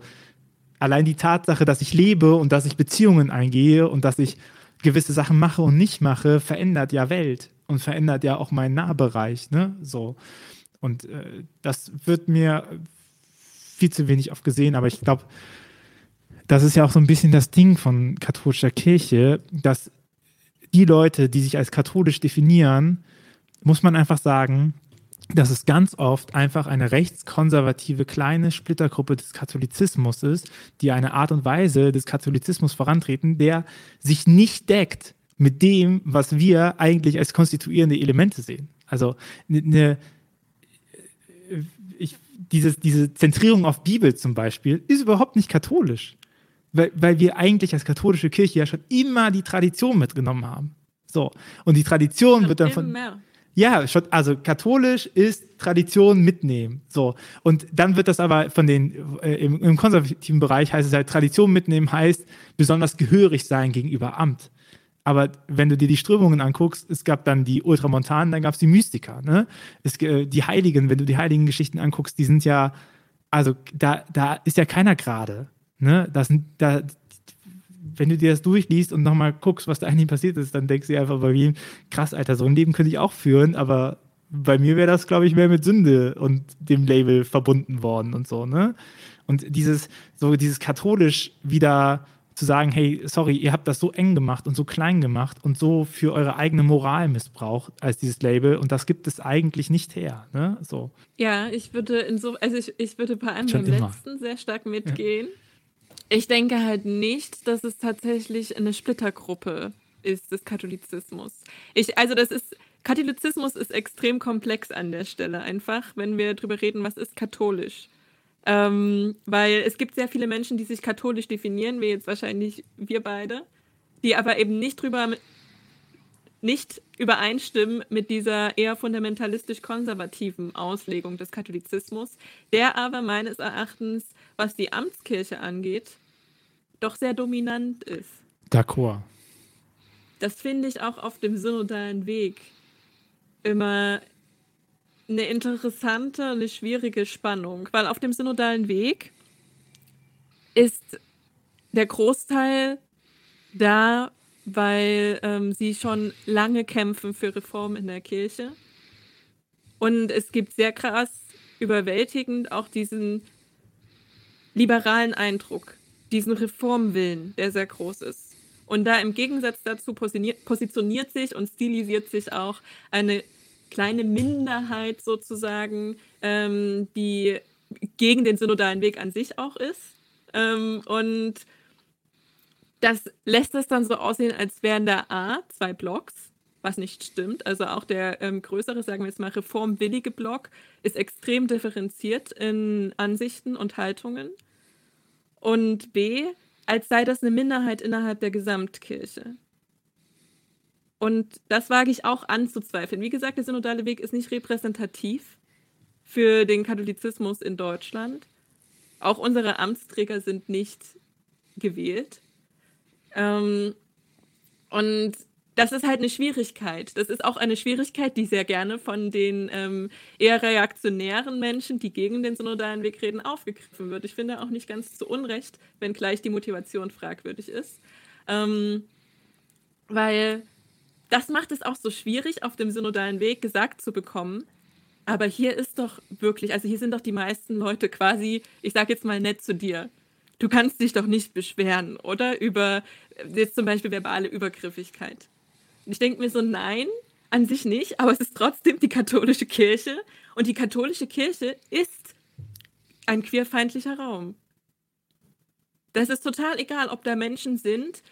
B: allein die Tatsache, dass ich lebe und dass ich Beziehungen eingehe und dass ich gewisse Sachen mache und nicht mache, verändert ja Welt und verändert ja auch meinen Nahbereich. Ne? So. Und äh, das wird mir viel zu wenig oft gesehen, aber ich glaube, das ist ja auch so ein bisschen das Ding von katholischer Kirche, dass die Leute, die sich als katholisch definieren, muss man einfach sagen, dass es ganz oft einfach eine rechtskonservative kleine Splittergruppe des Katholizismus ist, die eine Art und Weise des Katholizismus vorantreten, der sich nicht deckt mit dem, was wir eigentlich als konstituierende Elemente sehen. Also eine, ich, dieses, diese Zentrierung auf Bibel zum Beispiel ist überhaupt nicht katholisch, weil, weil wir eigentlich als katholische Kirche ja schon immer die Tradition mitgenommen haben. So. Und die Tradition wird dann von. Mehr. Ja, also katholisch ist Tradition mitnehmen. So. Und dann wird das aber von den, äh, im, im, konservativen Bereich heißt es halt, Tradition mitnehmen heißt besonders gehörig sein gegenüber Amt. Aber wenn du dir die Strömungen anguckst, es gab dann die Ultramontanen, dann gab es die Mystiker. Ne? Es, äh, die Heiligen, wenn du die heiligen Geschichten anguckst, die sind ja, also da, da ist ja keiner gerade. Ne? Da, wenn du dir das durchliest und nochmal guckst, was da eigentlich passiert ist, dann denkst du dir einfach bei ihm, krass, Alter, so ein Leben könnte ich auch führen, aber bei mir wäre das, glaube ich, mehr mit Sünde und dem Label verbunden worden und so, ne? Und dieses, so dieses katholisch wieder zu sagen, hey, sorry, ihr habt das so eng gemacht und so klein gemacht und so für eure eigene Moral missbraucht als dieses Label und das gibt es eigentlich nicht her. Ne? So.
A: Ja, ich würde in so, also ich, ich würde bei einem beim letzten sehr stark mitgehen. Ja. Ich denke halt nicht, dass es tatsächlich eine Splittergruppe ist des Katholizismus. Ich, also das ist, Katholizismus ist extrem komplex an der Stelle einfach, wenn wir darüber reden, was ist katholisch. Ähm, weil es gibt sehr viele Menschen, die sich katholisch definieren, wie jetzt wahrscheinlich wir beide, die aber eben nicht drüber nicht übereinstimmen mit dieser eher fundamentalistisch-konservativen Auslegung des Katholizismus, der aber meines Erachtens, was die Amtskirche angeht, doch sehr dominant ist.
B: D'accord.
A: Das finde ich auch auf dem synodalen Weg immer eine interessante, eine schwierige Spannung, weil auf dem synodalen Weg ist der Großteil da, weil ähm, sie schon lange kämpfen für Reform in der Kirche. Und es gibt sehr krass, überwältigend auch diesen liberalen Eindruck, diesen Reformwillen, der sehr groß ist. Und da im Gegensatz dazu positioniert sich und stilisiert sich auch eine kleine Minderheit sozusagen, ähm, die gegen den synodalen Weg an sich auch ist. Ähm, und das lässt es dann so aussehen, als wären da A, zwei Blocks, was nicht stimmt. Also auch der ähm, größere, sagen wir jetzt mal, reformwillige Block ist extrem differenziert in Ansichten und Haltungen. Und B, als sei das eine Minderheit innerhalb der Gesamtkirche. Und das wage ich auch anzuzweifeln. Wie gesagt, der synodale Weg ist nicht repräsentativ für den Katholizismus in Deutschland. Auch unsere Amtsträger sind nicht gewählt. Ähm, und das ist halt eine Schwierigkeit. Das ist auch eine Schwierigkeit, die sehr gerne von den ähm, eher reaktionären Menschen, die gegen den synodalen Weg reden, aufgegriffen wird. Ich finde auch nicht ganz zu Unrecht, wenngleich die Motivation fragwürdig ist. Ähm, weil das macht es auch so schwierig, auf dem synodalen Weg gesagt zu bekommen. Aber hier ist doch wirklich, also hier sind doch die meisten Leute quasi, ich sage jetzt mal nett zu dir. Du kannst dich doch nicht beschweren, oder? Über jetzt zum Beispiel verbale Übergriffigkeit. Ich denke mir so, nein, an sich nicht, aber es ist trotzdem die katholische Kirche. Und die katholische Kirche ist ein queerfeindlicher Raum. Das ist total egal, ob da Menschen sind,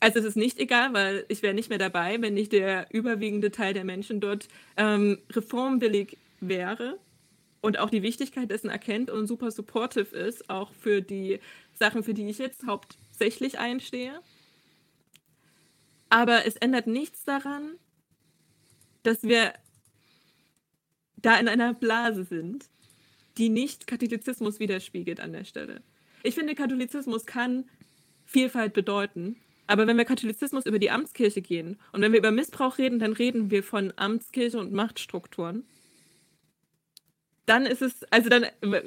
A: also es ist nicht egal, weil ich wäre nicht mehr dabei, wenn nicht der überwiegende Teil der Menschen dort ähm, reformwillig wäre und auch die Wichtigkeit dessen erkennt und super supportive ist, auch für die Sachen, für die ich jetzt hauptsächlich einstehe. Aber es ändert nichts daran, dass wir da in einer Blase sind, die nicht Katholizismus widerspiegelt an der Stelle. Ich finde, Katholizismus kann Vielfalt bedeuten aber wenn wir Katholizismus über die Amtskirche gehen und wenn wir über Missbrauch reden, dann reden wir von Amtskirche und Machtstrukturen. Dann ist es, also dann,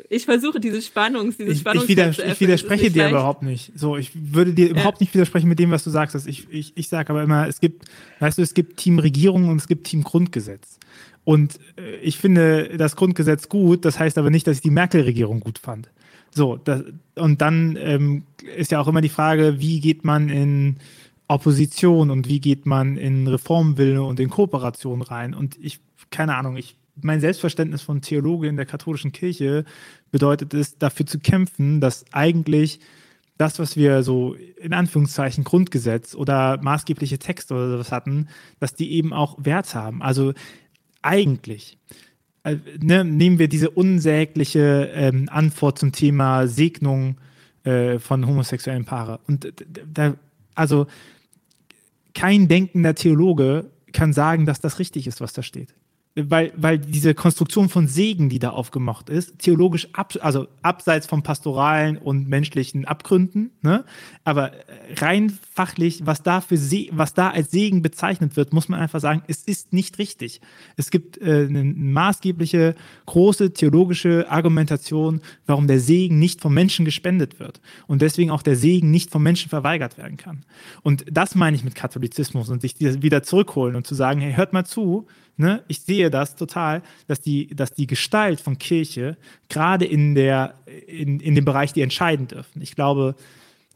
A: ich versuche diese Spannung, diese Spannung.
B: Ich, widers ich widerspreche dir leicht. überhaupt nicht. So, ich würde dir ja. überhaupt nicht widersprechen mit dem, was du sagst. Ich, ich, ich sage aber immer, es gibt, weißt du, es gibt Team Regierung und es gibt Team Grundgesetz. Und äh, ich finde das Grundgesetz gut, das heißt aber nicht, dass ich die Merkel-Regierung gut fand. So, das, und dann ähm, ist ja auch immer die Frage, wie geht man in Opposition und wie geht man in Reformwille und in Kooperation rein. Und ich, keine Ahnung, ich, mein Selbstverständnis von Theologe in der katholischen Kirche bedeutet es, dafür zu kämpfen, dass eigentlich das, was wir so in Anführungszeichen Grundgesetz oder maßgebliche Texte oder sowas hatten, dass die eben auch Wert haben. Also eigentlich äh, ne, nehmen wir diese unsägliche ähm, Antwort zum Thema Segnung äh, von homosexuellen Paare. Und da, also kein denkender Theologe kann sagen, dass das richtig ist, was da steht. Weil, weil diese Konstruktion von Segen, die da aufgemacht ist, theologisch ab, also abseits von pastoralen und menschlichen Abgründen, ne? aber rein fachlich, was da, für Se was da als Segen bezeichnet wird, muss man einfach sagen, es ist nicht richtig. Es gibt äh, eine maßgebliche, große theologische Argumentation, warum der Segen nicht vom Menschen gespendet wird und deswegen auch der Segen nicht vom Menschen verweigert werden kann. Und das meine ich mit Katholizismus und sich wieder zurückholen und zu sagen, hey, hört mal zu, Ne? Ich sehe das total, dass die, dass die Gestalt von Kirche gerade in, der, in, in dem Bereich, die entscheiden dürfen. Ich glaube,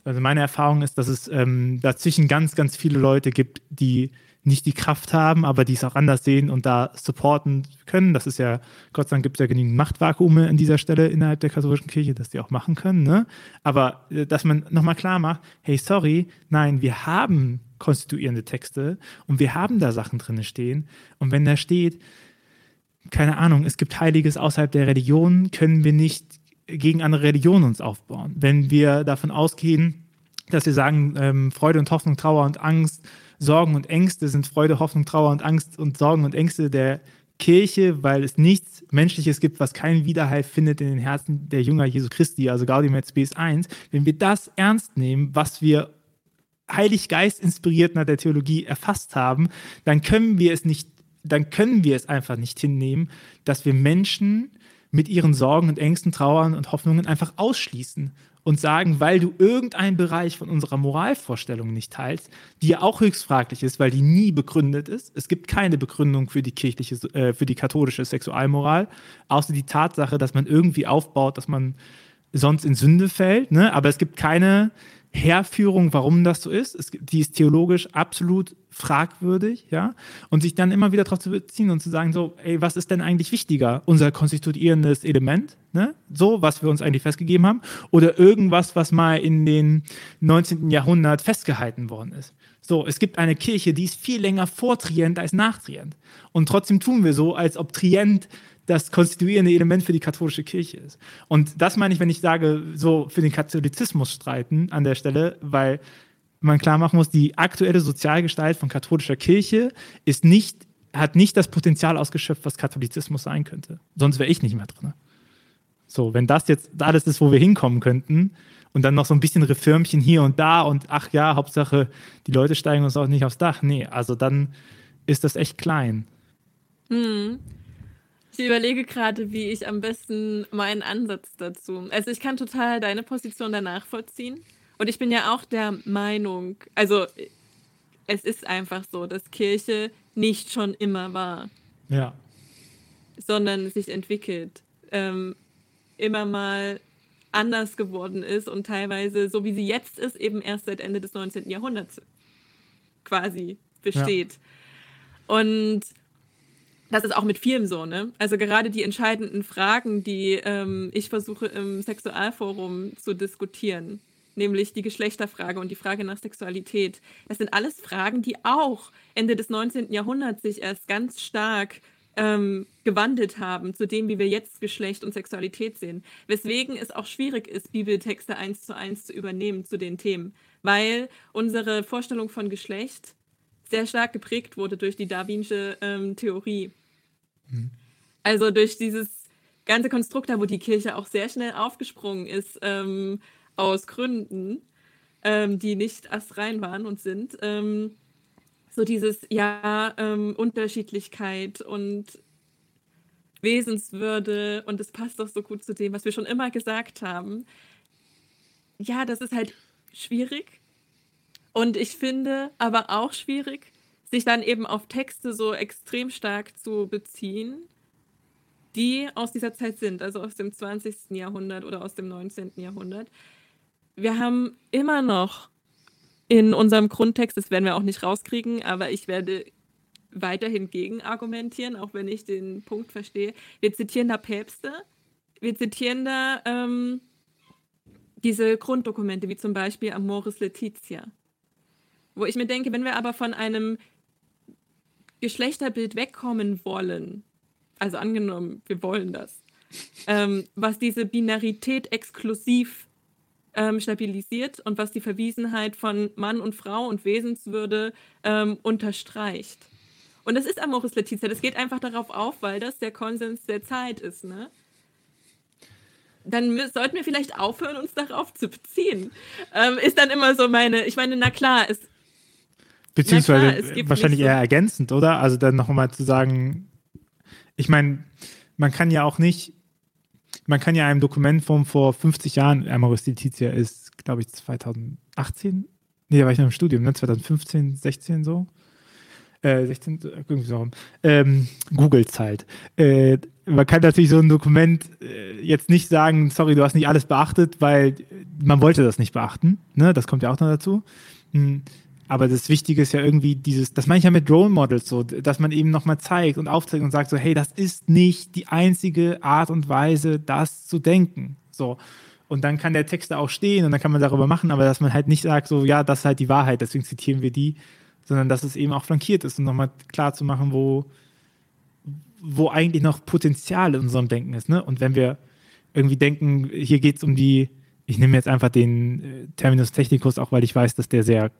B: also meine Erfahrung ist, dass es ähm, dazwischen ganz, ganz viele Leute gibt, die nicht die Kraft haben, aber die es auch anders sehen und da supporten können. Das ist ja, Gott sei Dank gibt es ja genügend Machtvakuume an dieser Stelle innerhalb der katholischen Kirche, dass die auch machen können. Ne? Aber äh, dass man nochmal klar macht, hey, sorry, nein, wir haben konstituierende Texte und wir haben da Sachen drin stehen. Und wenn da steht, keine Ahnung, es gibt Heiliges außerhalb der Religion, können wir nicht gegen andere Religionen uns aufbauen. Wenn wir davon ausgehen, dass wir sagen, ähm, Freude und Hoffnung, Trauer und Angst, Sorgen und Ängste sind Freude, Hoffnung, Trauer und Angst und Sorgen und Ängste der Kirche, weil es nichts Menschliches gibt, was keinen Widerhalt findet in den Herzen der Jünger Jesu Christi, also Gaudium et Spes 1. Wenn wir das ernst nehmen, was wir Heilig Geist inspiriert nach der Theologie erfasst haben, dann können wir es nicht, dann können wir es einfach nicht hinnehmen, dass wir Menschen mit ihren Sorgen und Ängsten, Trauern und Hoffnungen einfach ausschließen und sagen, weil du irgendeinen Bereich von unserer Moralvorstellung nicht teilst, die ja auch höchst fraglich ist, weil die nie begründet ist. Es gibt keine Begründung für die kirchliche, äh, für die katholische Sexualmoral, außer die Tatsache, dass man irgendwie aufbaut, dass man sonst in Sünde fällt. Ne? Aber es gibt keine Herführung, warum das so ist. Es, die ist theologisch absolut fragwürdig, ja. Und sich dann immer wieder darauf zu beziehen und zu sagen, so, ey, was ist denn eigentlich wichtiger? Unser konstituierendes Element, ne? So, was wir uns eigentlich festgegeben haben, oder irgendwas, was mal in den 19. Jahrhundert festgehalten worden ist. So, es gibt eine Kirche, die ist viel länger vor Trient als nach Trient. Und trotzdem tun wir so, als ob Trient das konstituierende Element für die katholische Kirche ist. Und das meine ich, wenn ich sage, so für den Katholizismus streiten an der Stelle, weil man klar machen muss, die aktuelle Sozialgestalt von katholischer Kirche ist nicht, hat nicht das Potenzial ausgeschöpft, was Katholizismus sein könnte. Sonst wäre ich nicht mehr drin. So, wenn das jetzt alles ist, wo wir hinkommen könnten, und dann noch so ein bisschen Reformchen hier und da und ach ja, Hauptsache, die Leute steigen uns auch nicht aufs Dach. Nee, also dann ist das echt klein.
A: Hm. Ich überlege gerade, wie ich am besten meinen Ansatz dazu. Also ich kann total deine Position danach vollziehen. Und ich bin ja auch der Meinung, also es ist einfach so, dass Kirche nicht schon immer war.
B: Ja.
A: Sondern sich entwickelt. Ähm, immer mal anders geworden ist und teilweise, so wie sie jetzt ist, eben erst seit Ende des 19. Jahrhunderts quasi besteht. Ja. Und das ist auch mit vielem so, ne? Also gerade die entscheidenden Fragen, die ähm, ich versuche im Sexualforum zu diskutieren, nämlich die Geschlechterfrage und die Frage nach Sexualität, das sind alles Fragen, die auch Ende des 19. Jahrhunderts sich erst ganz stark ähm, gewandelt haben zu dem, wie wir jetzt Geschlecht und Sexualität sehen. Weswegen es auch schwierig ist, Bibeltexte eins zu eins zu übernehmen zu den Themen, weil unsere Vorstellung von Geschlecht sehr stark geprägt wurde durch die darwinsche ähm, Theorie. Mhm. Also durch dieses ganze Konstrukt, da wo die Kirche auch sehr schnell aufgesprungen ist, ähm, aus Gründen, ähm, die nicht astrein waren und sind. Ähm, so dieses, ja, ähm, Unterschiedlichkeit und Wesenswürde und es passt doch so gut zu dem, was wir schon immer gesagt haben. Ja, das ist halt schwierig, und ich finde aber auch schwierig, sich dann eben auf Texte so extrem stark zu beziehen, die aus dieser Zeit sind, also aus dem 20. Jahrhundert oder aus dem 19. Jahrhundert. Wir haben immer noch in unserem Grundtext, das werden wir auch nicht rauskriegen, aber ich werde weiterhin gegen argumentieren, auch wenn ich den Punkt verstehe. Wir zitieren da Päpste, wir zitieren da ähm, diese Grunddokumente, wie zum Beispiel Amoris Laetitia. Wo ich mir denke, wenn wir aber von einem Geschlechterbild wegkommen wollen, also angenommen, wir wollen das, ähm, was diese Binarität exklusiv ähm, stabilisiert und was die Verwiesenheit von Mann und Frau und Wesenswürde ähm, unterstreicht. Und das ist Amoris Letizia. Das geht einfach darauf auf, weil das der Konsens der Zeit ist, ne? Dann sollten wir vielleicht aufhören, uns darauf zu beziehen. Ähm, ist dann immer so meine, ich meine, na klar, es.
B: Beziehungsweise klar, wahrscheinlich so eher ergänzend, oder? Also dann nochmal zu sagen, ich meine, man kann ja auch nicht, man kann ja einem Dokument von vor 50 Jahren, Amoris Letizia ist, glaube ich, 2018, nee, da war ich noch im Studium, ne? 2015, 16 so. Äh, 16, irgendwie so. Ähm, Googles halt. Äh, man kann natürlich so ein Dokument äh, jetzt nicht sagen, sorry, du hast nicht alles beachtet, weil man wollte das nicht beachten. Ne? Das kommt ja auch noch dazu. Hm. Aber das Wichtige ist ja irgendwie dieses, das meine ich ja mit Role Models so, dass man eben nochmal zeigt und aufzeigt und sagt so, hey, das ist nicht die einzige Art und Weise, das zu denken. So. Und dann kann der Text da auch stehen und dann kann man darüber machen, aber dass man halt nicht sagt, so, ja, das ist halt die Wahrheit, deswegen zitieren wir die, sondern dass es eben auch flankiert ist und nochmal klar zu machen, wo, wo eigentlich noch Potenzial in unserem Denken ist. Ne? Und wenn wir irgendwie denken, hier geht es um die, ich nehme jetzt einfach den äh, Terminus technicus, auch weil ich weiß, dass der sehr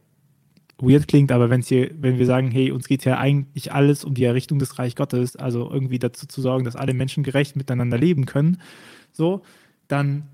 B: weird klingt, aber wenn's hier, wenn wir sagen, hey, uns geht ja eigentlich alles um die Errichtung des Reich Gottes, also irgendwie dazu zu sorgen, dass alle Menschen gerecht miteinander leben können, so, dann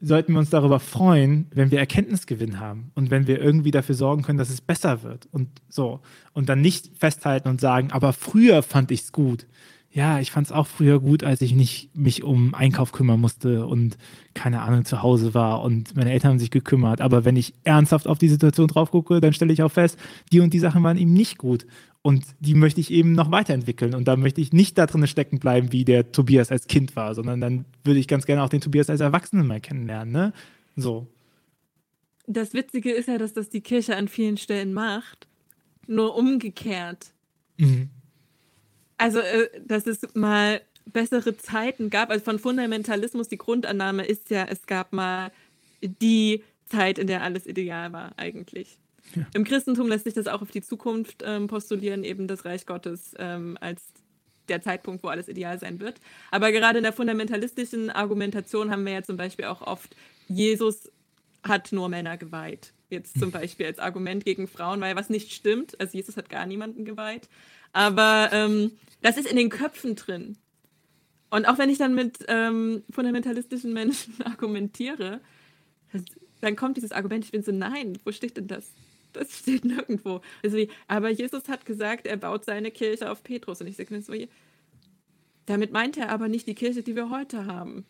B: sollten wir uns darüber freuen, wenn wir Erkenntnisgewinn haben und wenn wir irgendwie dafür sorgen können, dass es besser wird und so. Und dann nicht festhalten und sagen, aber früher fand ich es gut ja, ich fand es auch früher gut, als ich nicht mich um Einkauf kümmern musste und keine Ahnung zu Hause war und meine Eltern haben sich gekümmert. Aber wenn ich ernsthaft auf die Situation drauf gucke, dann stelle ich auch fest, die und die Sachen waren eben nicht gut. Und die möchte ich eben noch weiterentwickeln. Und da möchte ich nicht da drin stecken bleiben, wie der Tobias als Kind war, sondern dann würde ich ganz gerne auch den Tobias als Erwachsenen mal kennenlernen. Ne? So.
A: Das Witzige ist ja, dass das die Kirche an vielen Stellen macht. Nur umgekehrt. Mhm also, äh, dass es mal bessere Zeiten gab. Also von Fundamentalismus, die Grundannahme ist ja, es gab mal die Zeit, in der alles ideal war, eigentlich. Ja. Im Christentum lässt sich das auch auf die Zukunft ähm, postulieren, eben das Reich Gottes ähm, als der Zeitpunkt, wo alles ideal sein wird. Aber gerade in der fundamentalistischen Argumentation haben wir ja zum Beispiel auch oft, Jesus hat nur Männer geweiht. Jetzt zum Beispiel als Argument gegen Frauen, weil was nicht stimmt. Also Jesus hat gar niemanden geweiht. Aber ähm, das ist in den Köpfen drin. Und auch wenn ich dann mit ähm, fundamentalistischen Menschen (laughs) argumentiere, das, dann kommt dieses Argument, ich bin so, nein, wo steht denn das? Das steht nirgendwo. Also wie, aber Jesus hat gesagt, er baut seine Kirche auf Petrus. Und ich sage mir so, damit meint er aber nicht die Kirche, die wir heute haben.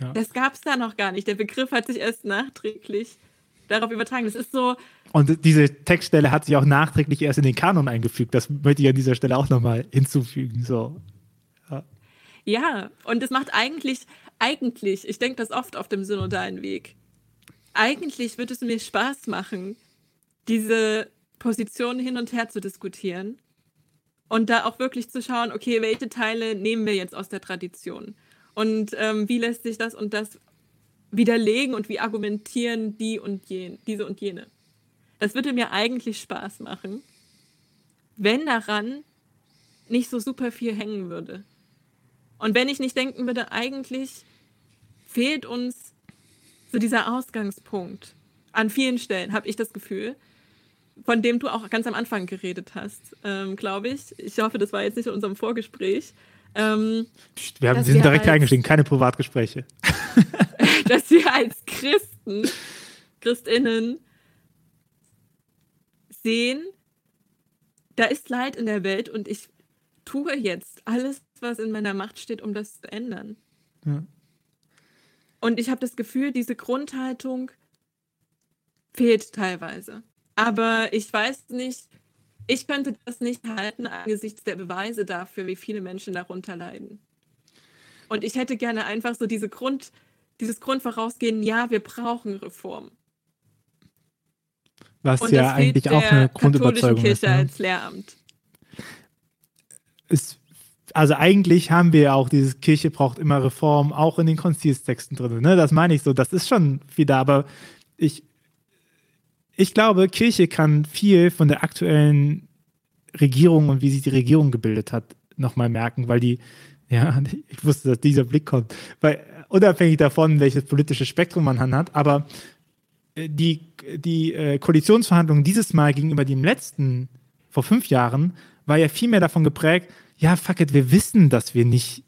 A: Ja. Das gab es da noch gar nicht. Der Begriff hat sich erst nachträglich darauf übertragen. Das ist so.
B: Und diese Textstelle hat sich auch nachträglich erst in den Kanon eingefügt. Das möchte ich an dieser Stelle auch nochmal hinzufügen. So.
A: Ja. ja, und es macht eigentlich, eigentlich, ich denke das oft auf dem synodalen Weg, eigentlich würde es mir Spaß machen, diese Positionen hin und her zu diskutieren und da auch wirklich zu schauen, okay, welche Teile nehmen wir jetzt aus der Tradition und ähm, wie lässt sich das und das widerlegen und wie argumentieren die und jen, diese und jene. Das würde mir eigentlich Spaß machen, wenn daran nicht so super viel hängen würde. Und wenn ich nicht denken würde, eigentlich fehlt uns so dieser Ausgangspunkt. An vielen Stellen habe ich das Gefühl, von dem du auch ganz am Anfang geredet hast, ähm, glaube ich. Ich hoffe, das war jetzt nicht in unserem Vorgespräch. Ähm,
B: wir, haben, wir sind direkt eingestiegen, keine Privatgespräche. (laughs)
A: dass wir als Christen, Christinnen sehen, da ist Leid in der Welt und ich tue jetzt alles, was in meiner Macht steht, um das zu ändern. Ja. Und ich habe das Gefühl, diese Grundhaltung fehlt teilweise. Aber ich weiß nicht, ich könnte das nicht halten angesichts der Beweise dafür, wie viele Menschen darunter leiden. Und ich hätte gerne einfach so diese Grund, dieses Grundvorausgehen, ja, wir brauchen Reform.
B: Was Und ja eigentlich auch eine Grundüberzeugung Kirche ist. Ne?
A: als Lehramt.
B: Ist, also eigentlich haben wir ja auch dieses Kirche braucht immer Reform, auch in den Konzilstexten drin. Ne? Das meine ich so, das ist schon wieder, aber ich, ich glaube, Kirche kann viel von der aktuellen Regierung und wie sich die Regierung gebildet hat, nochmal merken, weil die, ja, (laughs) ich wusste, dass dieser Blick kommt, weil unabhängig davon, welches politische Spektrum man hat. Aber äh, die, die äh, Koalitionsverhandlungen dieses Mal gegenüber dem letzten vor fünf Jahren war ja viel mehr davon geprägt, ja, fuck it, wir wissen, dass wir nicht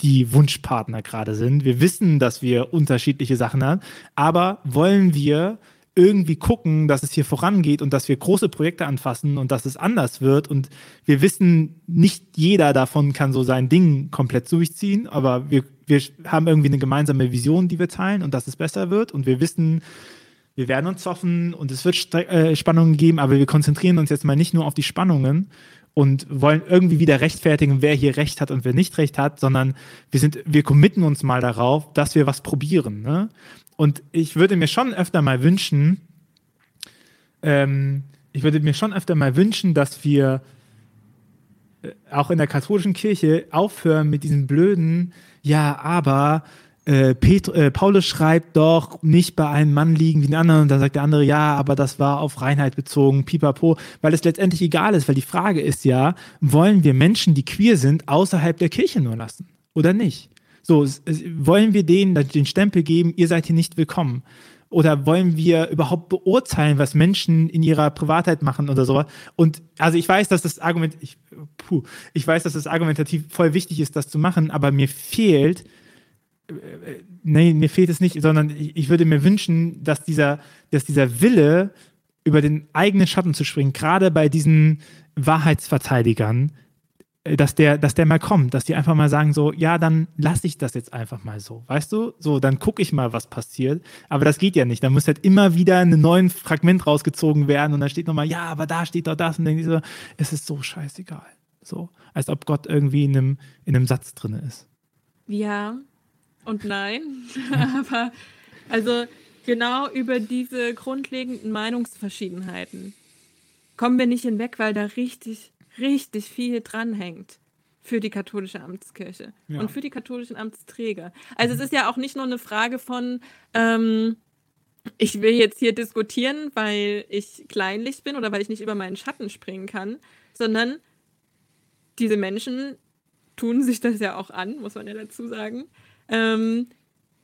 B: die Wunschpartner gerade sind. Wir wissen, dass wir unterschiedliche Sachen haben, aber wollen wir irgendwie gucken, dass es hier vorangeht und dass wir große Projekte anfassen und dass es anders wird. Und wir wissen, nicht jeder davon kann so sein Ding komplett durchziehen, aber wir, wir haben irgendwie eine gemeinsame Vision, die wir teilen und dass es besser wird. Und wir wissen, wir werden uns zoffen und es wird Stre äh, Spannungen geben, aber wir konzentrieren uns jetzt mal nicht nur auf die Spannungen und wollen irgendwie wieder rechtfertigen, wer hier recht hat und wer nicht recht hat, sondern wir sind, wir committen uns mal darauf, dass wir was probieren. Ne? Und ich würde mir schon öfter mal wünschen, ähm, ich würde mir schon öfter mal wünschen, dass wir äh, auch in der katholischen Kirche aufhören mit diesem blöden, ja, aber äh, Petru, äh, Paulus schreibt doch, nicht bei einem Mann liegen wie den anderen. Und dann sagt der andere, ja, aber das war auf Reinheit bezogen, pipapo, weil es letztendlich egal ist, weil die Frage ist ja, wollen wir Menschen, die queer sind, außerhalb der Kirche nur lassen oder nicht? So, wollen wir denen den Stempel geben, ihr seid hier nicht willkommen? Oder wollen wir überhaupt beurteilen, was Menschen in ihrer Privatheit machen oder sowas? Und also ich weiß, dass das Argument, ich, puh, ich weiß, dass das argumentativ voll wichtig ist, das zu machen, aber mir fehlt, äh, nee, mir fehlt es nicht, sondern ich, ich würde mir wünschen, dass dieser, dass dieser Wille, über den eigenen Schatten zu springen, gerade bei diesen Wahrheitsverteidigern, äh, dass der, dass der mal kommt, dass die einfach mal sagen, so, ja, dann lasse ich das jetzt einfach mal so, weißt du? So, dann gucke ich mal, was passiert. Aber das geht ja nicht. Da muss halt immer wieder ein neues Fragment rausgezogen werden und dann steht nochmal, ja, aber da steht doch das und dann so, es ist so scheißegal. So, als ob Gott irgendwie in einem, in einem Satz drin ist.
A: Ja und nein. (laughs) aber also genau über diese grundlegenden Meinungsverschiedenheiten kommen wir nicht hinweg, weil da richtig richtig viel dranhängt für die katholische Amtskirche ja. und für die katholischen Amtsträger. Also es ist ja auch nicht nur eine Frage von, ähm, ich will jetzt hier diskutieren, weil ich kleinlich bin oder weil ich nicht über meinen Schatten springen kann, sondern diese Menschen tun sich das ja auch an, muss man ja dazu sagen, ähm,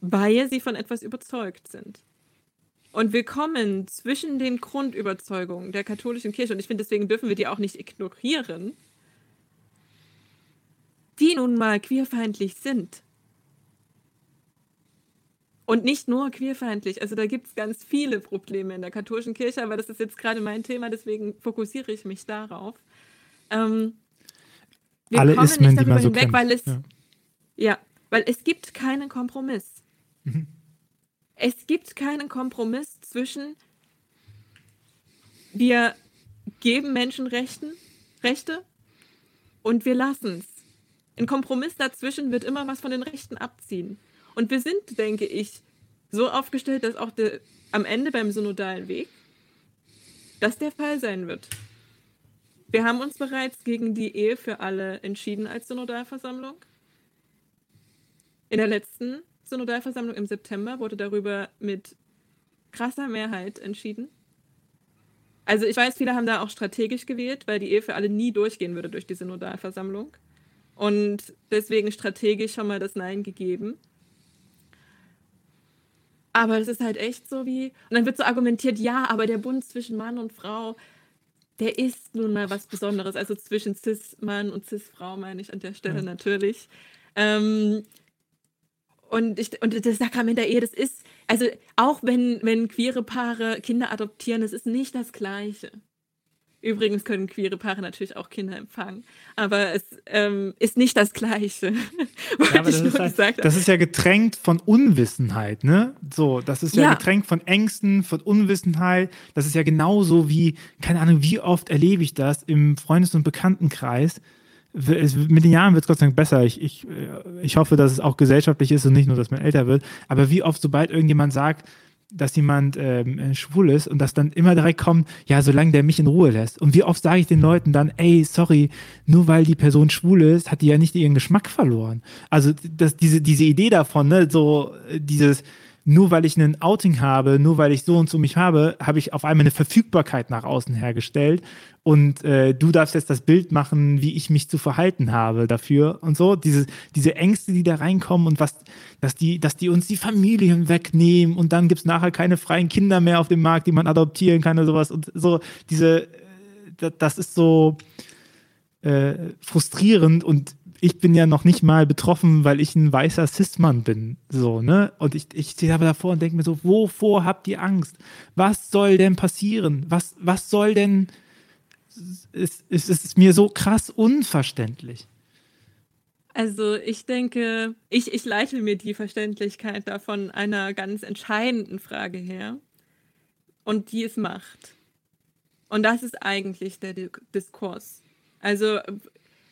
A: weil sie von etwas überzeugt sind. Und wir kommen zwischen den Grundüberzeugungen der katholischen Kirche, und ich finde, deswegen dürfen wir die auch nicht ignorieren, die nun mal queerfeindlich sind. Und nicht nur queerfeindlich. Also da gibt es ganz viele Probleme in der katholischen Kirche, aber das ist jetzt gerade mein Thema, deswegen fokussiere ich mich darauf. Ähm,
B: wir Alle kommen Ismen, nicht darüber hinweg, so
A: weil es ja. ja. Weil es gibt keinen Kompromiss. Mhm. Es gibt keinen Kompromiss zwischen wir geben Menschen Rechten, Rechte und wir lassen es. Ein Kompromiss dazwischen wird immer was von den Rechten abziehen. Und wir sind, denke ich, so aufgestellt, dass auch der, am Ende beim synodalen Weg das der Fall sein wird. Wir haben uns bereits gegen die Ehe für alle entschieden als Synodalversammlung. In der letzten Synodalversammlung im September wurde darüber mit krasser Mehrheit entschieden. Also ich weiß, viele haben da auch strategisch gewählt, weil die Ehe für alle nie durchgehen würde durch die Synodalversammlung. Und deswegen strategisch schon mal das Nein gegeben. Aber es ist halt echt so wie. Und dann wird so argumentiert, ja, aber der Bund zwischen Mann und Frau, der ist nun mal was Besonderes. Also zwischen Cis-Mann und Cis-Frau meine ich an der Stelle ja. natürlich. Ähm, und, ich, und das Sakrament der Ehe, das ist, also auch wenn, wenn queere Paare Kinder adoptieren, das ist nicht das Gleiche. Übrigens können queere Paare natürlich auch Kinder empfangen, aber es ähm, ist nicht das Gleiche. (laughs)
B: Ja, das, ist halt, das, ist ja getränkt von Unwissenheit, ne? So, das ist ja, ja, getränkt von Ängsten, von Unwissenheit. Das ist ja genauso wie, keine Ahnung, wie oft erlebe ich das im Freundes- und Bekanntenkreis, mit den Jahren wird es Gott sei Dank besser. Ich, ich, ich hoffe, dass es auch gesellschaftlich ist und nicht nur, dass man älter wird. Aber wie oft, sobald irgendjemand sagt, dass jemand ähm, schwul ist und das dann immer direkt kommt, ja, solange der mich in Ruhe lässt. Und wie oft sage ich den Leuten dann, ey, sorry, nur weil die Person schwul ist, hat die ja nicht ihren Geschmack verloren. Also das, diese, diese Idee davon, ne, so dieses, nur weil ich einen Outing habe, nur weil ich so und so mich habe, habe ich auf einmal eine Verfügbarkeit nach außen hergestellt und äh, du darfst jetzt das Bild machen, wie ich mich zu verhalten habe dafür und so. Diese, diese Ängste, die da reinkommen und was, dass die, dass die uns die Familien wegnehmen und dann gibt es nachher keine freien Kinder mehr auf dem Markt, die man adoptieren kann oder sowas und so diese das ist so äh, frustrierend und ich bin ja noch nicht mal betroffen, weil ich ein weißer Cis-Mann bin. So, ne? Und ich, ich stehe aber davor und denke mir so, wovor habt ihr Angst? Was soll denn passieren? Was, was soll denn. Es, es, ist mir so krass unverständlich.
A: Also ich denke, ich, ich leite mir die Verständlichkeit davon einer ganz entscheidenden Frage her. Und die ist Macht. Und das ist eigentlich der Diskurs. Also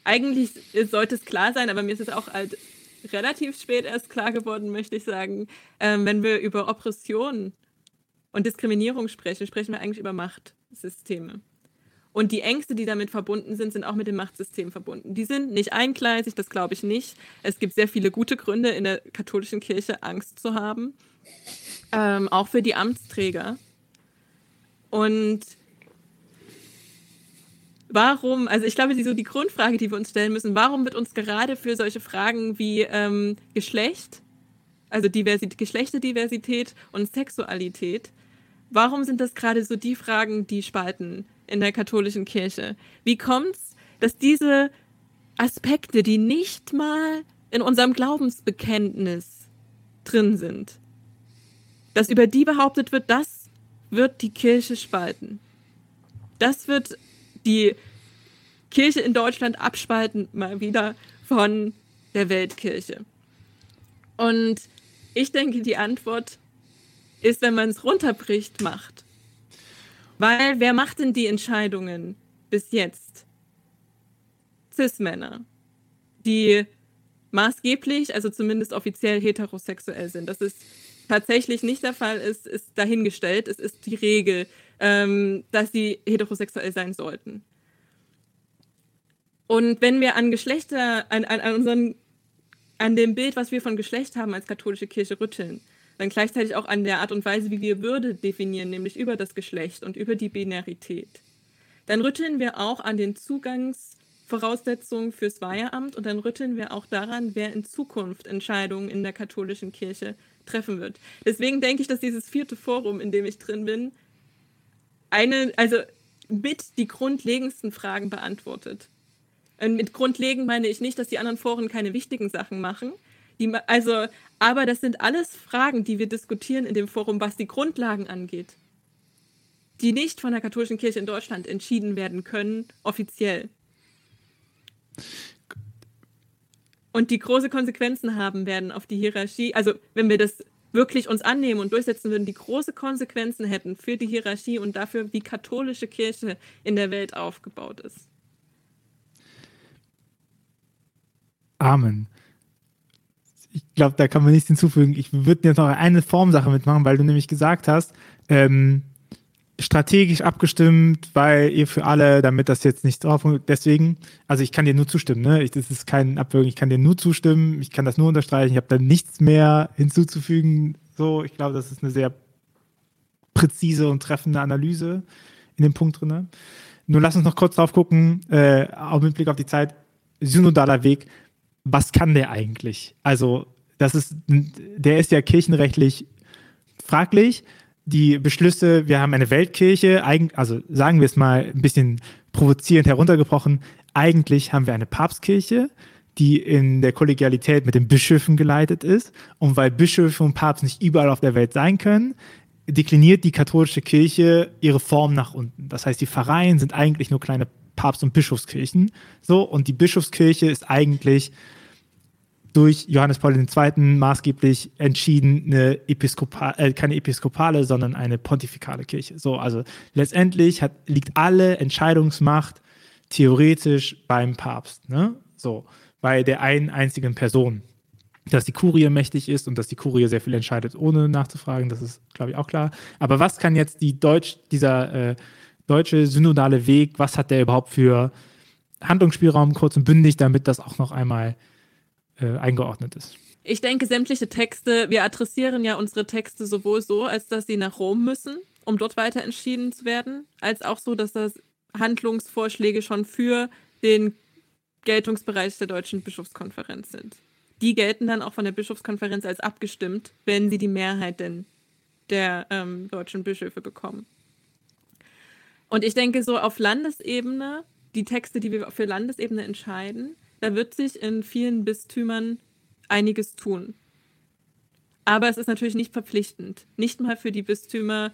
A: eigentlich sollte es klar sein, aber mir ist es auch halt relativ spät erst klar geworden, möchte ich sagen. Ähm, wenn wir über Oppression und Diskriminierung sprechen, sprechen wir eigentlich über Machtsysteme. Und die Ängste, die damit verbunden sind, sind auch mit dem Machtsystem verbunden. Die sind nicht eingleisig, das glaube ich nicht. Es gibt sehr viele gute Gründe in der katholischen Kirche, Angst zu haben. Ähm, auch für die Amtsträger. Und warum, also ich glaube, die, so die Grundfrage, die wir uns stellen müssen, warum wird uns gerade für solche Fragen wie ähm, Geschlecht, also Diversität, Geschlechterdiversität und Sexualität, warum sind das gerade so die Fragen, die spalten in der katholischen Kirche? Wie kommt es, dass diese Aspekte, die nicht mal in unserem Glaubensbekenntnis drin sind, dass über die behauptet wird, das wird die Kirche spalten. Das wird die Kirche in Deutschland abspalten, mal wieder von der Weltkirche. Und ich denke, die Antwort ist, wenn man es runterbricht, Macht. Weil wer macht denn die Entscheidungen bis jetzt? Cis-Männer, die maßgeblich, also zumindest offiziell heterosexuell sind. Das ist tatsächlich nicht der Fall, ist, ist dahingestellt. Es ist die Regel, ähm, dass sie heterosexuell sein sollten. Und wenn wir an Geschlechter, an, an, an, unseren, an dem Bild, was wir von Geschlecht haben als katholische Kirche rütteln, dann gleichzeitig auch an der Art und Weise, wie wir Würde definieren, nämlich über das Geschlecht und über die Binarität, dann rütteln wir auch an den Zugangsvoraussetzungen fürs Weiheramt und dann rütteln wir auch daran, wer in Zukunft Entscheidungen in der katholischen Kirche treffen wird. Deswegen denke ich, dass dieses vierte Forum, in dem ich drin bin, eine, also mit die grundlegendsten Fragen beantwortet. Und mit grundlegend meine ich nicht, dass die anderen Foren keine wichtigen Sachen machen. Die, also, aber das sind alles Fragen, die wir diskutieren in dem Forum, was die Grundlagen angeht, die nicht von der katholischen Kirche in Deutschland entschieden werden können, offiziell. Und die große Konsequenzen haben werden auf die Hierarchie. Also, wenn wir das wirklich uns annehmen und durchsetzen würden, die große Konsequenzen hätten für die Hierarchie und dafür, wie katholische Kirche in der Welt aufgebaut ist.
B: Amen. Ich glaube, da kann man nichts hinzufügen. Ich würde jetzt noch eine Formsache mitmachen, weil du nämlich gesagt hast, ähm, strategisch abgestimmt, weil ihr für alle, damit das jetzt nicht drauf, deswegen, also ich kann dir nur zustimmen, ne? Ich, das ist kein Abwürgen, ich kann dir nur zustimmen, ich kann das nur unterstreichen, ich habe da nichts mehr hinzuzufügen. So, ich glaube, das ist eine sehr präzise und treffende Analyse in dem Punkt drin. Nur lass uns noch kurz drauf gucken, äh, auch mit Blick auf die Zeit, synodaler Weg, was kann der eigentlich? Also, das ist, der ist ja kirchenrechtlich fraglich. Die Beschlüsse, wir haben eine Weltkirche, also sagen wir es mal ein bisschen provozierend heruntergebrochen, eigentlich haben wir eine Papstkirche, die in der Kollegialität mit den Bischöfen geleitet ist. Und weil Bischöfe und Papst nicht überall auf der Welt sein können, dekliniert die katholische Kirche ihre Form nach unten. Das heißt, die Pfarreien sind eigentlich nur kleine Papst- und Bischofskirchen. So, und die Bischofskirche ist eigentlich durch Johannes Paul II. maßgeblich entschieden, eine Episkopal, äh, keine episkopale, sondern eine pontifikale Kirche. So, also letztendlich hat, liegt alle Entscheidungsmacht theoretisch beim Papst. Ne? So, bei der einen einzigen Person. Dass die Kurie mächtig ist und dass die Kurie sehr viel entscheidet, ohne nachzufragen, das ist, glaube ich, auch klar. Aber was kann jetzt die Deutsch, dieser äh, deutsche synodale Weg, was hat der überhaupt für Handlungsspielraum, kurz und bündig, damit das auch noch einmal äh, eingeordnet ist?
A: Ich denke, sämtliche Texte, wir adressieren ja unsere Texte sowohl so, als dass sie nach Rom müssen, um dort weiter entschieden zu werden, als auch so, dass das Handlungsvorschläge schon für den Geltungsbereich der Deutschen Bischofskonferenz sind. Die gelten dann auch von der Bischofskonferenz als abgestimmt, wenn sie die Mehrheit denn der ähm, deutschen Bischöfe bekommen. Und ich denke, so auf Landesebene, die Texte, die wir für Landesebene entscheiden, da wird sich in vielen Bistümern einiges tun. Aber es ist natürlich nicht verpflichtend. Nicht mal für die Bistümer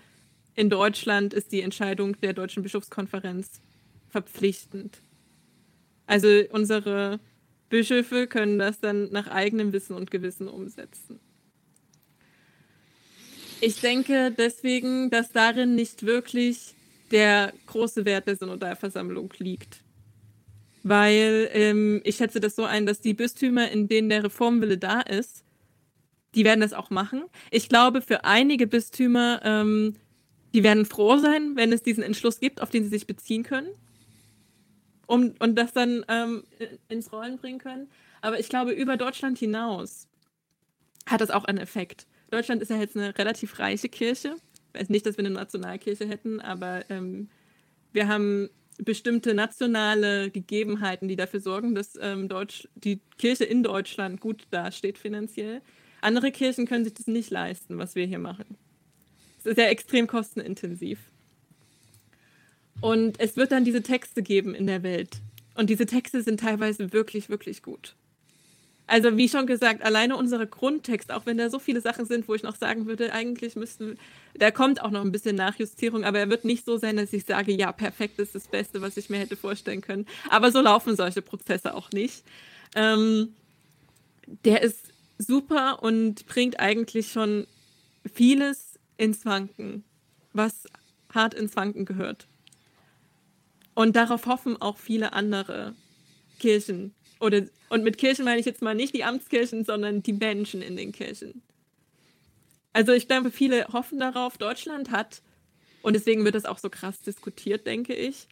A: in Deutschland ist die Entscheidung der Deutschen Bischofskonferenz verpflichtend. Also unsere Bischöfe können das dann nach eigenem Wissen und Gewissen umsetzen. Ich denke deswegen, dass darin nicht wirklich der große Wert der Synodalversammlung liegt. Weil ähm, ich schätze das so ein, dass die Bistümer, in denen der Reformwille da ist, die werden das auch machen. Ich glaube, für einige Bistümer, ähm, die werden froh sein, wenn es diesen Entschluss gibt, auf den sie sich beziehen können um, und das dann ähm, ins Rollen bringen können. Aber ich glaube, über Deutschland hinaus hat das auch einen Effekt. Deutschland ist ja jetzt eine relativ reiche Kirche. Ich weiß nicht, dass wir eine Nationalkirche hätten, aber ähm, wir haben bestimmte nationale Gegebenheiten, die dafür sorgen, dass ähm, Deutsch, die Kirche in Deutschland gut dasteht finanziell. Andere Kirchen können sich das nicht leisten, was wir hier machen. Es ist ja extrem kostenintensiv. Und es wird dann diese Texte geben in der Welt. Und diese Texte sind teilweise wirklich, wirklich gut. Also wie schon gesagt, alleine unser Grundtext, auch wenn da so viele Sachen sind, wo ich noch sagen würde, eigentlich müssten, da kommt auch noch ein bisschen Nachjustierung, aber er wird nicht so sein, dass ich sage, ja, perfekt ist das Beste, was ich mir hätte vorstellen können. Aber so laufen solche Prozesse auch nicht. Ähm, der ist super und bringt eigentlich schon vieles ins Wanken, was hart ins Wanken gehört. Und darauf hoffen auch viele andere Kirchen. Oder, und mit Kirchen meine ich jetzt mal nicht die Amtskirchen, sondern die Menschen in den Kirchen. Also ich glaube, viele hoffen darauf. Deutschland hat, und deswegen wird das auch so krass diskutiert, denke ich,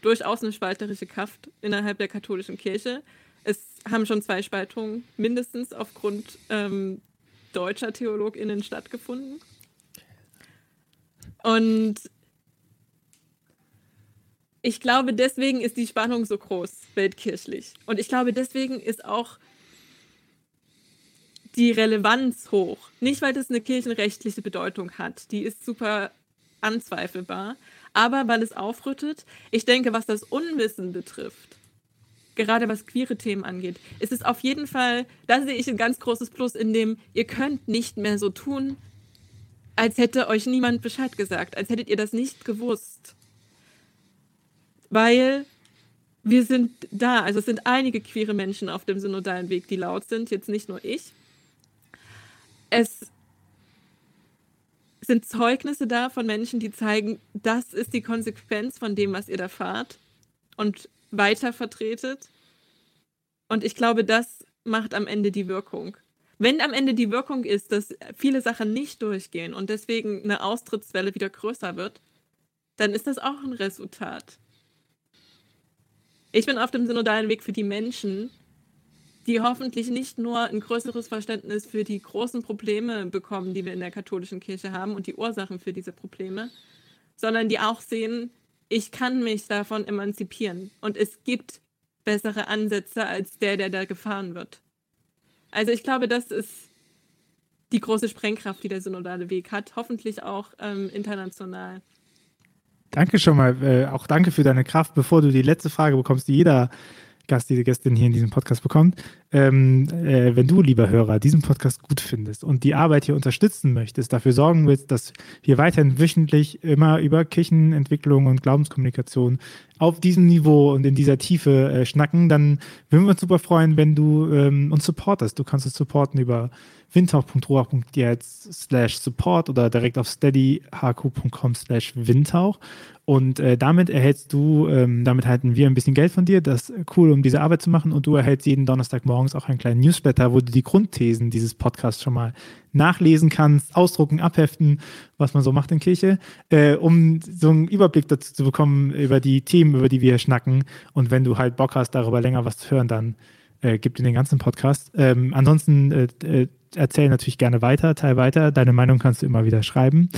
A: durchaus eine spalterische Kraft innerhalb der katholischen Kirche. Es haben schon zwei Spaltungen mindestens aufgrund ähm, deutscher TheologInnen stattgefunden. Und ich glaube, deswegen ist die Spannung so groß, weltkirchlich. Und ich glaube, deswegen ist auch die Relevanz hoch. Nicht, weil das eine kirchenrechtliche Bedeutung hat. Die ist super anzweifelbar. Aber weil es aufrüttet. Ich denke, was das Unwissen betrifft, gerade was queere Themen angeht, ist es auf jeden Fall, da sehe ich ein ganz großes Plus, in dem ihr könnt nicht mehr so tun, als hätte euch niemand Bescheid gesagt, als hättet ihr das nicht gewusst weil wir sind da. Also es sind einige queere Menschen auf dem synodalen Weg, die laut sind, jetzt nicht nur ich. Es sind Zeugnisse da von Menschen, die zeigen, das ist die Konsequenz von dem, was ihr da fahrt und weiter vertretet. Und ich glaube, das macht am Ende die Wirkung. Wenn am Ende die Wirkung ist, dass viele Sachen nicht durchgehen und deswegen eine Austrittswelle wieder größer wird, dann ist das auch ein Resultat. Ich bin auf dem synodalen Weg für die Menschen, die hoffentlich nicht nur ein größeres Verständnis für die großen Probleme bekommen, die wir in der katholischen Kirche haben und die Ursachen für diese Probleme, sondern die auch sehen, ich kann mich davon emanzipieren und es gibt bessere Ansätze als der, der da gefahren wird. Also ich glaube, das ist die große Sprengkraft, die der synodale Weg hat, hoffentlich auch ähm, international.
B: Danke schon mal. Äh, auch danke für deine Kraft. Bevor du die letzte Frage bekommst, die jeder Gast, diese Gästin hier in diesem Podcast bekommt. Ähm, äh, wenn du, lieber Hörer, diesen Podcast gut findest und die Arbeit hier unterstützen möchtest, dafür sorgen willst, dass wir weiterhin wöchentlich immer über Kirchenentwicklung und Glaubenskommunikation auf diesem Niveau und in dieser Tiefe äh, schnacken, dann würden wir uns super freuen, wenn du ähm, uns supportest. Du kannst uns supporten über windhauch.roach.jetzt slash support oder direkt auf steadyhq.com slash windhauch. Und äh, damit erhältst du, ähm, damit halten wir ein bisschen Geld von dir. Das ist cool, um diese Arbeit zu machen. Und du erhältst jeden Donnerstag morgens auch einen kleinen Newsletter, wo du die Grundthesen dieses Podcasts schon mal nachlesen kannst, ausdrucken, abheften, was man so macht in Kirche, äh, um so einen Überblick dazu zu bekommen über die Themen, über die wir hier schnacken. Und wenn du halt Bock hast, darüber länger was zu hören, dann äh, gib dir den ganzen Podcast. Ähm, ansonsten äh, äh erzähl natürlich gerne weiter, teil weiter. Deine Meinung kannst du immer wieder schreiben.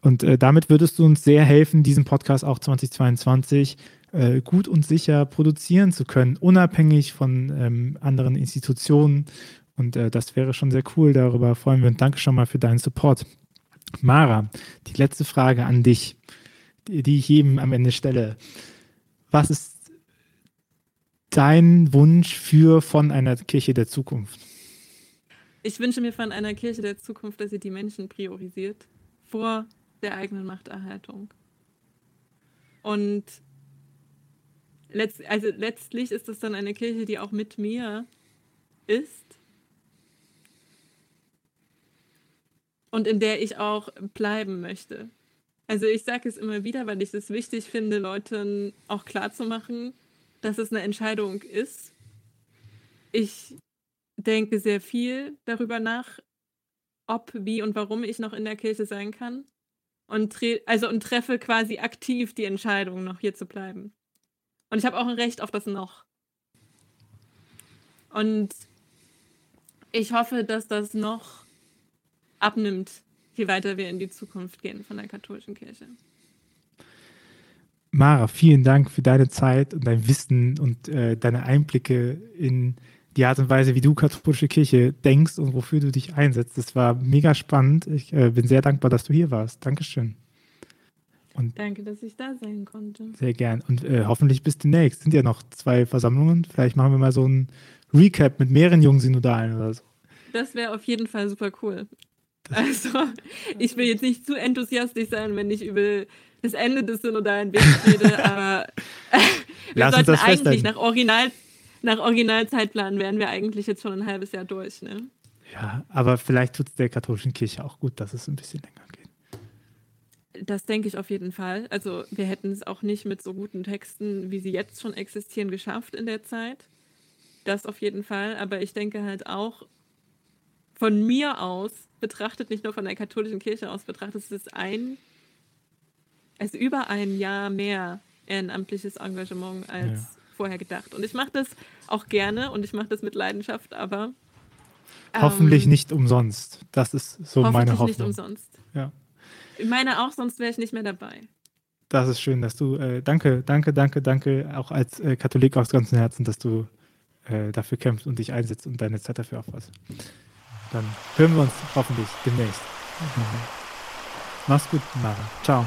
B: Und äh, damit würdest du uns sehr helfen, diesen Podcast auch 2022 äh, gut und sicher produzieren zu können, unabhängig von ähm, anderen Institutionen. Und äh, das wäre schon sehr cool. Darüber freuen wir uns. Danke schon mal für deinen Support. Mara, die letzte Frage an dich. die, die ich jedem am Ende stelle. Was ist dein Wunsch für von einer Kirche der Zukunft?
A: Ich wünsche mir von einer Kirche der Zukunft, dass sie die Menschen priorisiert vor der eigenen Machterhaltung. Und letzt, also letztlich ist es dann eine Kirche, die auch mit mir ist und in der ich auch bleiben möchte. Also ich sage es immer wieder, weil ich es wichtig finde, Leuten auch klarzumachen, dass es eine Entscheidung ist. Ich denke sehr viel darüber nach, ob, wie und warum ich noch in der Kirche sein kann. Und, also, und treffe quasi aktiv die Entscheidung, noch hier zu bleiben. Und ich habe auch ein Recht auf das noch. Und ich hoffe, dass das noch abnimmt, je weiter wir in die Zukunft gehen von der katholischen Kirche.
B: Mara, vielen Dank für deine Zeit und dein Wissen und äh, deine Einblicke in die Art und Weise, wie du katholische Kirche denkst und wofür du dich einsetzt. Das war mega spannend. Ich äh, bin sehr dankbar, dass du hier warst. Dankeschön.
A: Und Danke, dass ich da sein konnte.
B: Sehr gern. Und äh, hoffentlich bis demnächst. Sind ja noch zwei Versammlungen. Vielleicht machen wir mal so ein Recap mit mehreren jungen Synodalen oder so.
A: Das wäre auf jeden Fall super cool. (laughs) Also, ich will jetzt nicht zu enthusiastisch sein, wenn ich über das Ende des synodalen Wegs rede, (laughs) aber (laughs) wir Lass sollten eigentlich nach, Original, nach Originalzeitplan wären wir eigentlich jetzt schon ein halbes Jahr durch. Ne?
B: Ja, aber vielleicht tut es der katholischen Kirche auch gut, dass es ein bisschen länger geht.
A: Das denke ich auf jeden Fall. Also wir hätten es auch nicht mit so guten Texten, wie sie jetzt schon existieren, geschafft in der Zeit. Das auf jeden Fall. Aber ich denke halt auch, von mir aus betrachtet, nicht nur von der katholischen Kirche aus betrachtet, ist es ein also über ein Jahr mehr ehrenamtliches Engagement als ja. Vorher gedacht. Und ich mache das auch gerne und ich mache das mit Leidenschaft, aber
B: hoffentlich ähm, nicht umsonst. Das ist so meine Hoffnung. Hoffentlich nicht
A: umsonst. Ja. Ich meine auch, sonst wäre ich nicht mehr dabei.
B: Das ist schön, dass du, äh, danke, danke, danke, danke, auch als äh, Katholik aus ganzem Herzen, dass du äh, dafür kämpfst und dich einsetzt und deine Zeit dafür aufpasst. Dann hören wir uns hoffentlich demnächst. Mhm. Mach's gut, Mara. Ciao.